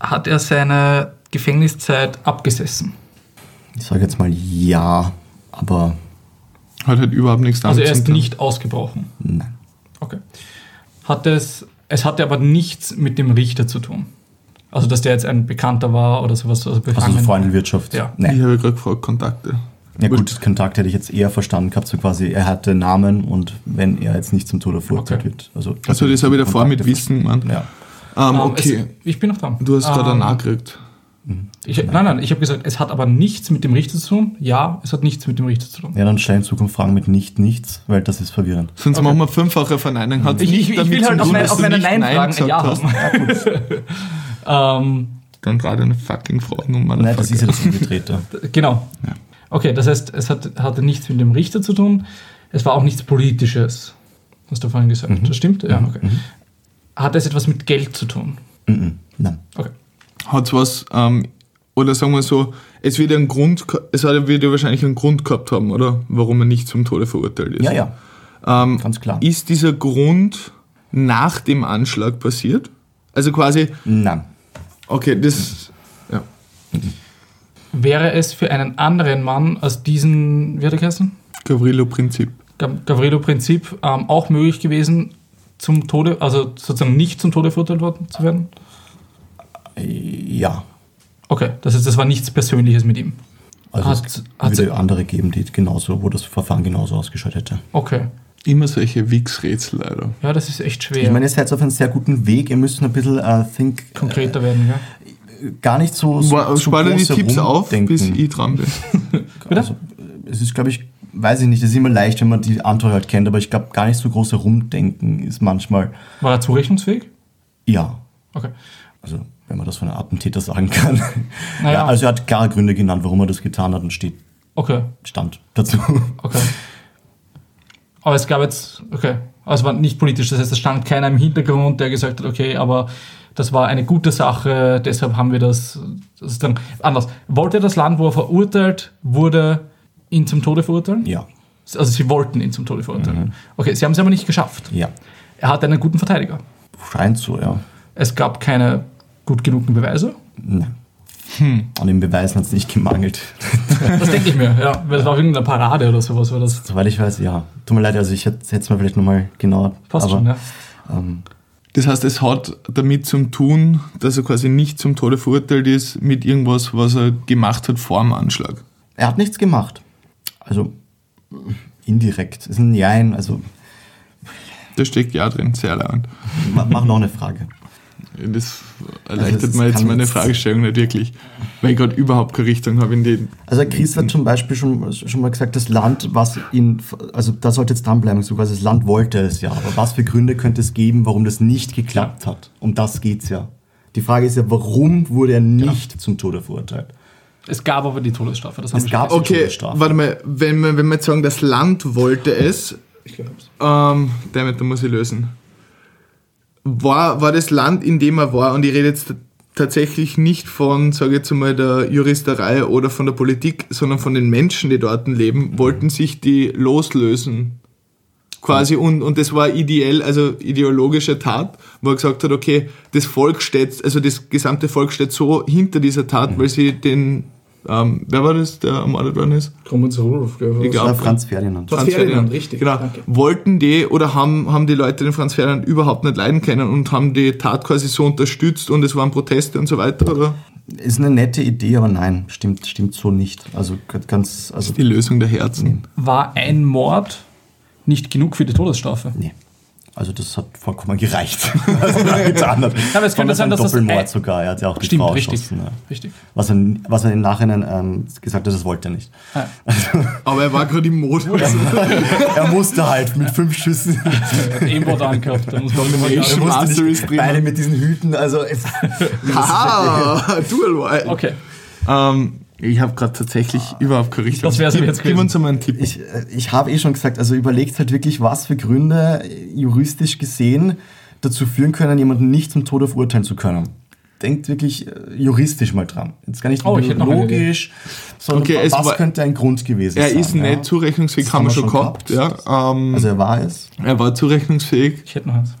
[SPEAKER 4] hat er seine Gefängniszeit abgesessen?
[SPEAKER 2] Ich sage jetzt mal ja, aber
[SPEAKER 3] Hat halt überhaupt nichts
[SPEAKER 4] Also
[SPEAKER 3] damit
[SPEAKER 4] er
[SPEAKER 3] zu
[SPEAKER 4] ist
[SPEAKER 3] tun.
[SPEAKER 4] nicht ausgebrochen.
[SPEAKER 2] nein.
[SPEAKER 4] Okay. Hat es, es hatte aber nichts mit dem Richter zu tun. Also dass der jetzt ein Bekannter war oder sowas. Also,
[SPEAKER 2] Also so Freundenwirtschaft.
[SPEAKER 4] Ja.
[SPEAKER 3] Ich
[SPEAKER 2] Nein.
[SPEAKER 3] habe gerade gefragt, Kontakte.
[SPEAKER 2] Ja gut, Kontakt hätte ich jetzt eher verstanden gehabt, so quasi, er hatte Namen und wenn er jetzt nicht zum Tode verurteilt
[SPEAKER 4] Okay.
[SPEAKER 2] wird. Also,
[SPEAKER 3] Also das habe ich davor mit Wissen gemeint.
[SPEAKER 2] Ja.
[SPEAKER 3] Ähm,
[SPEAKER 4] Ähm,
[SPEAKER 3] okay,
[SPEAKER 4] Es, ich bin noch dran.
[SPEAKER 3] du hast gerade
[SPEAKER 4] ähm,
[SPEAKER 3] einen angekriegt.
[SPEAKER 4] Ich, Nein, nein, ich habe gesagt, es hat aber nichts mit dem Richter zu tun. Ja, es hat nichts mit dem Richter zu tun.
[SPEAKER 2] ja, dann stell in Zukunft Fragen mit nicht, nichts, weil das ist verwirrend.
[SPEAKER 3] Sonst
[SPEAKER 4] Okay.
[SPEAKER 3] machen wir fünffache Verneinung. Hat
[SPEAKER 4] Ich, ich, ich will halt auf, meine, auf meine Nein-Fragen ein Ja haben. ähm,
[SPEAKER 3] Dann gerade eine fucking Frage um
[SPEAKER 2] Nein, das ist ja das Umgedrehte.
[SPEAKER 4] genau. Okay, das heißt, es hat, hatte nichts mit dem Richter zu tun. Es war auch nichts Politisches. hast du vorhin gesagt. Das stimmt? Ja, okay. Hat das etwas mit Geld zu tun?
[SPEAKER 2] Mhm. Nein.
[SPEAKER 4] Okay.
[SPEAKER 3] Hat was, ähm, oder sagen wir so, es wird einen Grund, es wird ja wahrscheinlich einen Grund gehabt haben, oder? Warum er nicht zum Tode verurteilt ist.
[SPEAKER 2] Ja, ja,
[SPEAKER 3] Ähm,
[SPEAKER 2] ganz klar.
[SPEAKER 3] ist dieser Grund nach dem Anschlag passiert? Also quasi,
[SPEAKER 2] Nein.
[SPEAKER 3] okay, das, ja.
[SPEAKER 4] Wäre es für einen anderen Mann als diesen, wie hat er geheißen?
[SPEAKER 3] Gavrilo-Prinzip.
[SPEAKER 4] Gav- Gavrilo-Prinzip ähm, auch möglich gewesen, zum Tode, also sozusagen nicht zum Tode verurteilt worden zu werden?
[SPEAKER 2] Ja.
[SPEAKER 4] Okay, das heißt, das war nichts Persönliches mit ihm.
[SPEAKER 2] Also
[SPEAKER 4] Hat-
[SPEAKER 2] es
[SPEAKER 4] hat
[SPEAKER 2] würde andere geben, die genauso, wo das Verfahren genauso ausgeschaut hätte.
[SPEAKER 4] Okay.
[SPEAKER 3] Immer solche Wix-Rätsel leider.
[SPEAKER 4] Ja, das ist echt schwer.
[SPEAKER 2] Ich meine, ihr seid auf einem sehr guten Weg. Ihr müsst ein bisschen äh, think,
[SPEAKER 4] konkreter werden, gell?
[SPEAKER 2] gar nicht so, so,
[SPEAKER 3] Spar dir die Tipps auf, bis ich dran bin.
[SPEAKER 4] Bitte?
[SPEAKER 2] Also, es ist, glaube ich, weiß ich nicht, es ist immer leicht, wenn man die Antwort halt kennt, aber ich glaube, gar nicht so groß herumdenken ist manchmal,
[SPEAKER 4] War er zurechnungsfähig?
[SPEAKER 2] ja,
[SPEAKER 4] Okay.
[SPEAKER 2] also wenn man das von einem Attentäter sagen kann.
[SPEAKER 4] Naja.
[SPEAKER 2] Ja, also er hat klare Gründe genannt, warum er das getan hat und steht,
[SPEAKER 4] Okay.
[SPEAKER 2] stand dazu.
[SPEAKER 4] Okay. Aber es gab jetzt, okay, also es war nicht politisch, das heißt, es stand keiner im Hintergrund, der gesagt hat, okay, aber das war eine gute Sache, deshalb haben wir das, das ist dann anders. Wollte das Land, wo er verurteilt wurde, ihn zum Tode verurteilen?
[SPEAKER 2] Ja,
[SPEAKER 4] Also sie wollten ihn zum Tode verurteilen. Okay, sie haben es aber nicht geschafft.
[SPEAKER 2] ja,
[SPEAKER 4] Er hatte einen guten Verteidiger.
[SPEAKER 2] scheint so, ja.
[SPEAKER 4] Es gab keine gut genugen Beweise.
[SPEAKER 2] Nein. An den Beweisen hat es nicht gemangelt.
[SPEAKER 4] Das denke ich mir, ja. Weil es war irgendeine Parade oder sowas. War das
[SPEAKER 2] Soweit ich weiß, ja. Tut mir leid, also ich hätte es mir vielleicht nochmal genauer.
[SPEAKER 4] passt
[SPEAKER 2] aber,
[SPEAKER 4] schon, ja.
[SPEAKER 2] ähm,
[SPEAKER 3] Das heißt, es hat damit zu tun, dass er quasi nicht zum Tode verurteilt ist mit irgendwas, was er gemacht hat vor dem Anschlag.
[SPEAKER 2] Er hat nichts gemacht. Also indirekt. Es ist ein Jein, also
[SPEAKER 3] Da steckt ja drin, sehr lang.
[SPEAKER 2] ma- mach noch eine Frage.
[SPEAKER 3] Das erleichtert
[SPEAKER 2] Also es
[SPEAKER 3] mir jetzt meine
[SPEAKER 2] jetzt-
[SPEAKER 3] Fragestellung nicht wirklich, weil ich gerade überhaupt keine Richtung habe in den.
[SPEAKER 2] Also Chris hat zum Beispiel schon, schon mal gesagt, das Land, was ihn, also da sollte jetzt dranbleiben, so quasi das Land wollte es ja, aber was für Gründe könnte es geben, warum das nicht geklappt hat? Um das geht's ja. Die Frage ist ja, warum wurde er nicht zum Tode verurteilt?
[SPEAKER 4] Es gab aber die Todesstrafe. Das haben
[SPEAKER 2] Es
[SPEAKER 4] wir
[SPEAKER 2] gab
[SPEAKER 4] schon
[SPEAKER 3] Okay,
[SPEAKER 2] Todesstrafe.
[SPEAKER 3] warte mal, wenn wir, wenn wir jetzt sagen, das Land wollte es,
[SPEAKER 4] Ich glaub's.
[SPEAKER 3] ähm, damit, da muss ich lösen. War, war das Land, in dem er war, und ich rede jetzt tatsächlich nicht von, sage ich jetzt mal, der Juristerei oder von der Politik, sondern von den Menschen, die dort leben, wollten sich die loslösen. Quasi, und, und das war ideell, also ideologische Tat, wo er gesagt hat, okay, das Volk steht, also das gesamte Volk steht so hinter dieser Tat, weil sie den, ähm, wer war das, der ermordet worden ist?
[SPEAKER 4] Krummensolf,
[SPEAKER 3] Ich
[SPEAKER 2] Das
[SPEAKER 3] glaub,
[SPEAKER 2] war Franz Ferdinand.
[SPEAKER 4] Franz Ferdinand, richtig,
[SPEAKER 3] Genau.
[SPEAKER 4] danke.
[SPEAKER 3] Wollten die oder haben, haben die Leute den Franz Ferdinand überhaupt nicht leiden können und haben die Tat quasi so unterstützt und es waren Proteste und so weiter, oder?
[SPEAKER 2] Ist eine nette Idee, aber nein, stimmt, stimmt so nicht. Also ganz, also
[SPEAKER 3] Die Lösung der Herzen.
[SPEAKER 4] War ein Mord nicht genug für die Todesstrafe?
[SPEAKER 2] nee. Also das hat vollkommen gereicht. was er da getan hat.
[SPEAKER 4] aber es könnte sein, dass das
[SPEAKER 2] Doppelmord
[SPEAKER 4] ein-
[SPEAKER 2] sogar. Er hat ja auch die
[SPEAKER 4] Stimmt,
[SPEAKER 2] Frau
[SPEAKER 4] richtig.
[SPEAKER 2] erschossen. Ja.
[SPEAKER 4] Richtig.
[SPEAKER 2] Was er, was er im Nachhinein ähm, gesagt hat, das wollte er nicht.
[SPEAKER 3] Aber er war gerade im Modus.
[SPEAKER 2] er musste halt mit fünf Schüssen.
[SPEAKER 4] Aimbot angehabt. Da muss man immer
[SPEAKER 3] Domination.
[SPEAKER 2] Er musste nicht beide mit diesen Hüten. Also es,
[SPEAKER 3] Haha, Dual Wild.
[SPEAKER 4] Okay.
[SPEAKER 3] Ähm, ich habe gerade tatsächlich überhaupt keine Richtung.
[SPEAKER 4] Das
[SPEAKER 3] Gib-
[SPEAKER 4] jetzt
[SPEAKER 3] Gib
[SPEAKER 4] gewesen.
[SPEAKER 3] uns einmal einen Tipp.
[SPEAKER 2] ich, äh, ich habe eh schon gesagt, also überlegt halt wirklich, was für Gründe juristisch gesehen dazu führen können, jemanden nicht zum Tode verurteilen zu können. Denkt wirklich äh, juristisch mal dran. Jetzt gar nicht
[SPEAKER 4] Oh,
[SPEAKER 2] logisch, sondern
[SPEAKER 3] Okay, es
[SPEAKER 2] was
[SPEAKER 3] war-
[SPEAKER 2] könnte ein Grund gewesen
[SPEAKER 3] er
[SPEAKER 2] sein.
[SPEAKER 3] ist nicht
[SPEAKER 2] ja?
[SPEAKER 3] zurechnungsfähig, haben wir schon
[SPEAKER 2] schon
[SPEAKER 3] gehabt.
[SPEAKER 2] gehabt.
[SPEAKER 3] Ja, ähm,
[SPEAKER 2] Also er war es.
[SPEAKER 3] er war zurechnungsfähig.
[SPEAKER 4] Ich hätte noch eins.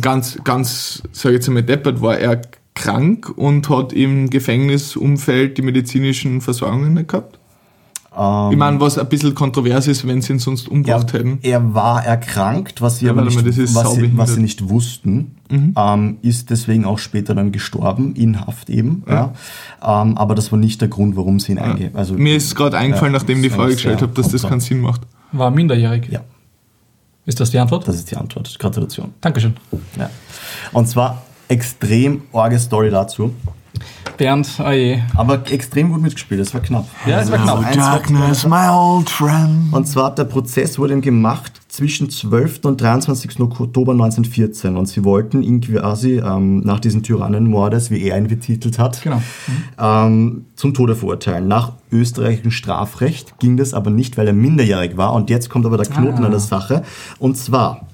[SPEAKER 3] ganz, ganz, sag ich jetzt mal, deppert war er krank und hat im Gefängnisumfeld die medizinischen Versorgungen nicht gehabt.
[SPEAKER 2] Ähm,
[SPEAKER 3] Ich meine, was ein bisschen kontrovers ist, wenn sie ihn sonst
[SPEAKER 2] er,
[SPEAKER 3] umgebracht hätten.
[SPEAKER 2] er war erkrankt, was sie
[SPEAKER 3] Ja,
[SPEAKER 2] aber nicht, was, sie, was sie nicht wussten, ähm, ist deswegen auch später dann gestorben, in Haft eben. Ja. Ähm, aber das war nicht der Grund, warum sie ihn einge... Also,
[SPEAKER 3] Mir ist gerade eingefallen,
[SPEAKER 2] Ja,
[SPEAKER 3] nachdem ich die Frage gestellt habe, dass das keinen Sinn macht.
[SPEAKER 4] War minderjährig.
[SPEAKER 2] Ja,
[SPEAKER 4] Ist das die Antwort?
[SPEAKER 2] das ist die Antwort. Gratulation.
[SPEAKER 4] Dankeschön.
[SPEAKER 2] Ja. Und zwar extrem orge Story dazu,
[SPEAKER 4] Bernd, oh je.
[SPEAKER 2] aber extrem gut mitgespielt, es war knapp.
[SPEAKER 4] Ja, es war
[SPEAKER 2] Also
[SPEAKER 4] knapp.
[SPEAKER 2] eins war-
[SPEAKER 3] my old friend.
[SPEAKER 2] Und zwar, der Prozess wurde ihm gemacht zwischen 12. und 23. Oktober 1914 und sie wollten ihn quasi ähm, nach diesen Tyrannenmordes, wie er ihn betitelt hat,
[SPEAKER 4] Genau.
[SPEAKER 2] ähm, zum Tode verurteilen. Nach österreichischem Strafrecht ging das aber nicht, weil er minderjährig war. Und jetzt kommt aber der Knoten
[SPEAKER 4] Ah.
[SPEAKER 2] an der Sache. Und zwar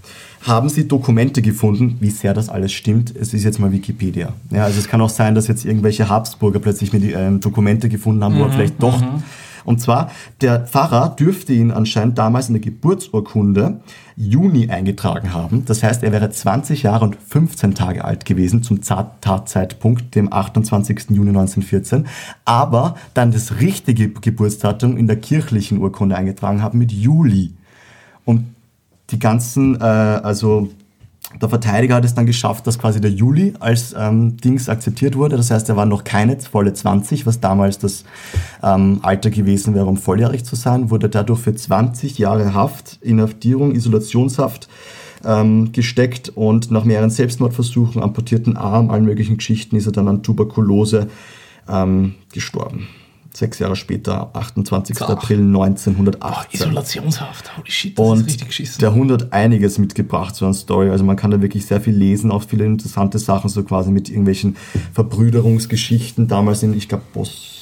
[SPEAKER 2] haben sie Dokumente gefunden, wie sehr das alles stimmt. Es ist jetzt mal Wikipedia. Ja, also es kann auch sein, dass jetzt irgendwelche Habsburger plötzlich mit, ähm, Dokumente gefunden haben, wo er vielleicht doch. Und zwar, der Pfarrer dürfte ihn anscheinend damals in der Geburtsurkunde Juni eingetragen haben. Das heißt, er wäre 20 Jahre und 15 Tage alt gewesen zum Tatzeitpunkt, dem 28. Juni 1914. Aber dann das richtige Geburtsdatum in der kirchlichen Urkunde eingetragen haben mit Juli. Und die ganzen, äh, also der Verteidiger hat es dann geschafft, dass quasi der Juli als ähm, Dings akzeptiert wurde. Das heißt, er war noch keine volle 20, was damals das ähm, Alter gewesen wäre, um volljährig zu sein, wurde dadurch für 20 Jahre Haft, Inhaftierung, Isolationshaft ähm, gesteckt und nach mehreren Selbstmordversuchen, amputierten Arm, allen möglichen Geschichten ist er dann an Tuberkulose ähm, gestorben. Sechs Jahre später, 28.
[SPEAKER 4] Ach.
[SPEAKER 2] April 1918.
[SPEAKER 4] Boah, Isolationshaft. Holy shit, das ist
[SPEAKER 2] Und
[SPEAKER 4] richtig geschissen.
[SPEAKER 2] der Hund hat einiges mitgebracht zu einer Story. Also man kann da wirklich sehr viel lesen, auch viele interessante Sachen, so quasi mit irgendwelchen Verbrüderungsgeschichten. Damals in, ich glaube, Boss.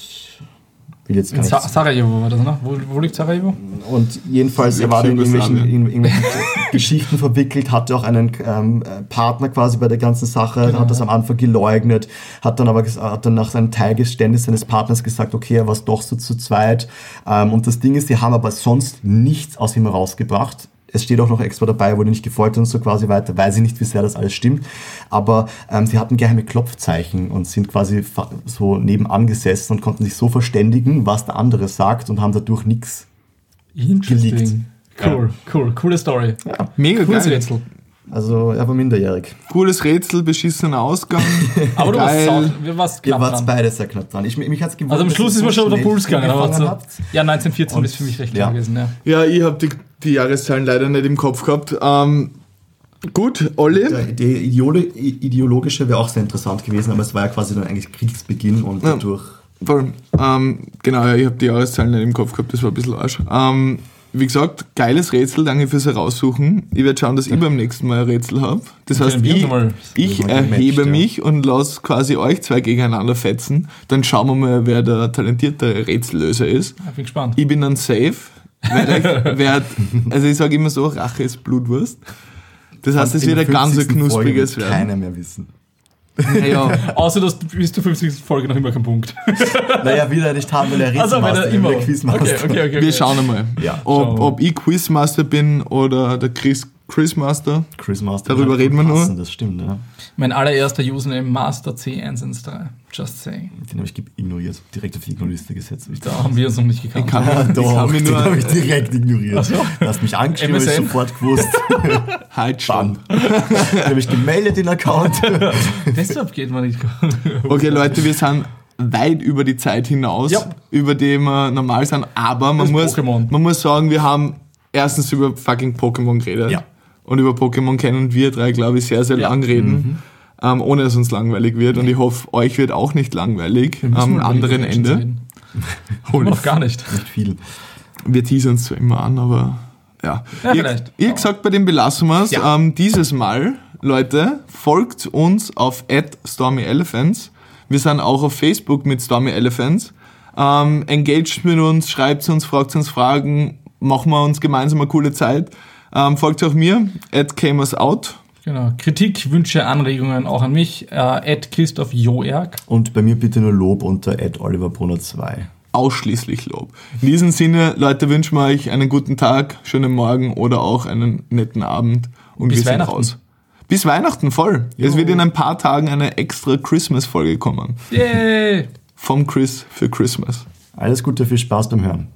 [SPEAKER 2] Will jetzt gar nicht.
[SPEAKER 4] Sa Sarajevo war das, ne? Wo, wo liegt Sarajevo?
[SPEAKER 2] Und jedenfalls, er war in irgendwelchen, in irgendwelchen Geschichten verwickelt, hatte auch einen ähm, äh, Partner quasi bei der ganzen Sache,
[SPEAKER 4] Genau,
[SPEAKER 2] hat das am Anfang geleugnet, hat dann aber hat dann nach seinem Teilgeständnis seines Partners gesagt, okay, er war es doch so zu zweit. Ähm, und das Ding ist, sie haben aber sonst nichts aus ihm rausgebracht. Es steht auch noch extra dabei, wurde nicht gefoltert und so quasi weiter, weiß ich nicht, wie sehr das alles stimmt. Aber ähm, sie hatten geheime Klopfzeichen und sind quasi so nebenan gesessen und konnten sich so verständigen, was der andere sagt und haben dadurch nichts
[SPEAKER 4] Interesting. Cool, cool, coole Story.
[SPEAKER 3] Mega
[SPEAKER 4] Cooles
[SPEAKER 3] geil.
[SPEAKER 4] Rätsel.
[SPEAKER 2] Also er war minderjährig.
[SPEAKER 3] Cooles Rätsel, beschissener Ausgang.
[SPEAKER 4] Aber du warst,
[SPEAKER 3] Geil.
[SPEAKER 4] sau, wir warst
[SPEAKER 2] Ihr
[SPEAKER 4] knapp
[SPEAKER 2] wart
[SPEAKER 4] dran.
[SPEAKER 2] beide sehr knapp dran. Ich, mich hat's gewundert,
[SPEAKER 4] Also am Schluss
[SPEAKER 2] ihr
[SPEAKER 4] ist
[SPEAKER 2] so
[SPEAKER 4] schon der
[SPEAKER 2] schnell
[SPEAKER 4] Puls gegangen. Aber so, ja, 1914
[SPEAKER 2] Und-
[SPEAKER 4] ist für mich recht klar
[SPEAKER 2] ja.
[SPEAKER 4] gewesen. Ja.
[SPEAKER 3] Ja, ich habe die, die Jahreszahlen leider nicht im Kopf gehabt. Ähm, gut, Olli.
[SPEAKER 2] Der, die ideolo ideologische wäre auch sehr interessant gewesen, aber es war ja quasi dann eigentlich Kriegsbeginn und
[SPEAKER 3] Ja.
[SPEAKER 2] dadurch.
[SPEAKER 3] Voll. Ähm, genau, ja, ich habe die Jahreszahlen nicht im Kopf gehabt, das war ein bisschen Arsch. Ähm, wie gesagt, geiles Rätsel, danke fürs Heraussuchen. Ich werde schauen, dass ich beim nächsten Mal ein Rätsel habe. Das heißt, ich, ich erhebe
[SPEAKER 2] ja.
[SPEAKER 3] mich und lasse quasi euch zwei gegeneinander fetzen. Dann schauen wir mal, wer der talentierte Rätsellöser ist.
[SPEAKER 4] Ich bin gespannt.
[SPEAKER 3] Ich bin dann safe. Werd euch, werd, also ich sage immer so, Rache ist Blutwurst. Das heißt, es wird ein ganz
[SPEAKER 2] 50. Folge
[SPEAKER 3] knuspriges
[SPEAKER 2] wird
[SPEAKER 3] werden.
[SPEAKER 2] keiner mehr wissen.
[SPEAKER 3] Ja,
[SPEAKER 4] Außer, dass du bis zur 50. Folge noch immer kein Punkt.
[SPEAKER 2] Naja, wieder nicht haben, weil er
[SPEAKER 4] Also, wenn
[SPEAKER 2] Rätselmaster
[SPEAKER 4] er
[SPEAKER 2] ist,
[SPEAKER 4] immer.
[SPEAKER 2] Quizmaster.
[SPEAKER 4] Okay, okay, okay.
[SPEAKER 3] wir schauen einmal,
[SPEAKER 2] Ja,
[SPEAKER 3] ob, ob ich Quizmaster bin oder der Chris Quizmaster.
[SPEAKER 2] Quizmaster.
[SPEAKER 3] Darüber
[SPEAKER 2] wird
[SPEAKER 3] reden wir nur.
[SPEAKER 2] Das stimmt, ja.
[SPEAKER 4] Mein allererster Username Master C113. Just saying.
[SPEAKER 2] Den habe ich ignoriert. Direkt auf die Ignorliste gesetzt. Ich
[SPEAKER 4] Da haben wir uns noch nicht gekannt.
[SPEAKER 3] Ich kann,
[SPEAKER 2] Ja,
[SPEAKER 3] ich
[SPEAKER 2] doch,
[SPEAKER 3] kann mich
[SPEAKER 2] den
[SPEAKER 3] nur
[SPEAKER 2] habe ich direkt ignoriert.
[SPEAKER 4] so.
[SPEAKER 2] Du hast mich angeschrieben, habe ich
[SPEAKER 4] MSN?
[SPEAKER 2] sofort gewusst.
[SPEAKER 3] halt schon.
[SPEAKER 2] Dann habe ich gemeldet, den Account.
[SPEAKER 4] Deshalb geht man nicht.
[SPEAKER 3] Okay, Leute, wir sind weit über die Zeit hinaus,
[SPEAKER 4] Ja.
[SPEAKER 3] über die wir normal sind, aber man
[SPEAKER 4] Das
[SPEAKER 3] muss, man muss sagen, wir haben erstens über fucking Pokémon geredet.
[SPEAKER 2] Ja.
[SPEAKER 3] Und über Pokémon kennen wir drei, glaube ich, sehr, sehr
[SPEAKER 4] Ja.
[SPEAKER 3] lang reden.
[SPEAKER 2] Mhm.
[SPEAKER 3] Ähm, ohne dass uns langweilig wird. Und ich hoffe, euch wird auch nicht langweilig am anderen Ende.
[SPEAKER 4] noch gar nicht.
[SPEAKER 2] Nicht viel.
[SPEAKER 3] Wir teasern uns zwar immer an, aber ja.
[SPEAKER 4] Ja,
[SPEAKER 3] ihr,
[SPEAKER 4] vielleicht.
[SPEAKER 3] ihr gesagt, bei dem belassen wir es.
[SPEAKER 4] Ja.
[SPEAKER 3] Ähm, dieses Mal, Leute, folgt uns auf @stormyelephants. Wir sind auch auf Facebook mit Stormy Elephants. Ähm, engaged mit uns, schreibt uns, fragt uns Fragen, machen wir uns gemeinsam eine coole Zeit. Ähm, folgt auch mir, at Out.
[SPEAKER 4] Genau. Kritik, Wünsche, Anregungen auch an mich. Äh, at Christoph Joerg.
[SPEAKER 2] Und bei mir bitte nur Lob unter @oliverbrunner2.
[SPEAKER 3] Ausschließlich Lob. In diesem Sinne, Leute, wünschen wir euch einen guten Tag, schönen Morgen oder auch einen netten Abend. Und
[SPEAKER 4] Bis
[SPEAKER 3] wir sind
[SPEAKER 4] Weihnachten.
[SPEAKER 3] raus. Bis Weihnachten voll. Es wird in ein paar Tagen eine extra Christmas-Folge kommen.
[SPEAKER 4] Yay!
[SPEAKER 3] Vom Chris für Christmas.
[SPEAKER 2] Alles Gute, viel Spaß beim Hören.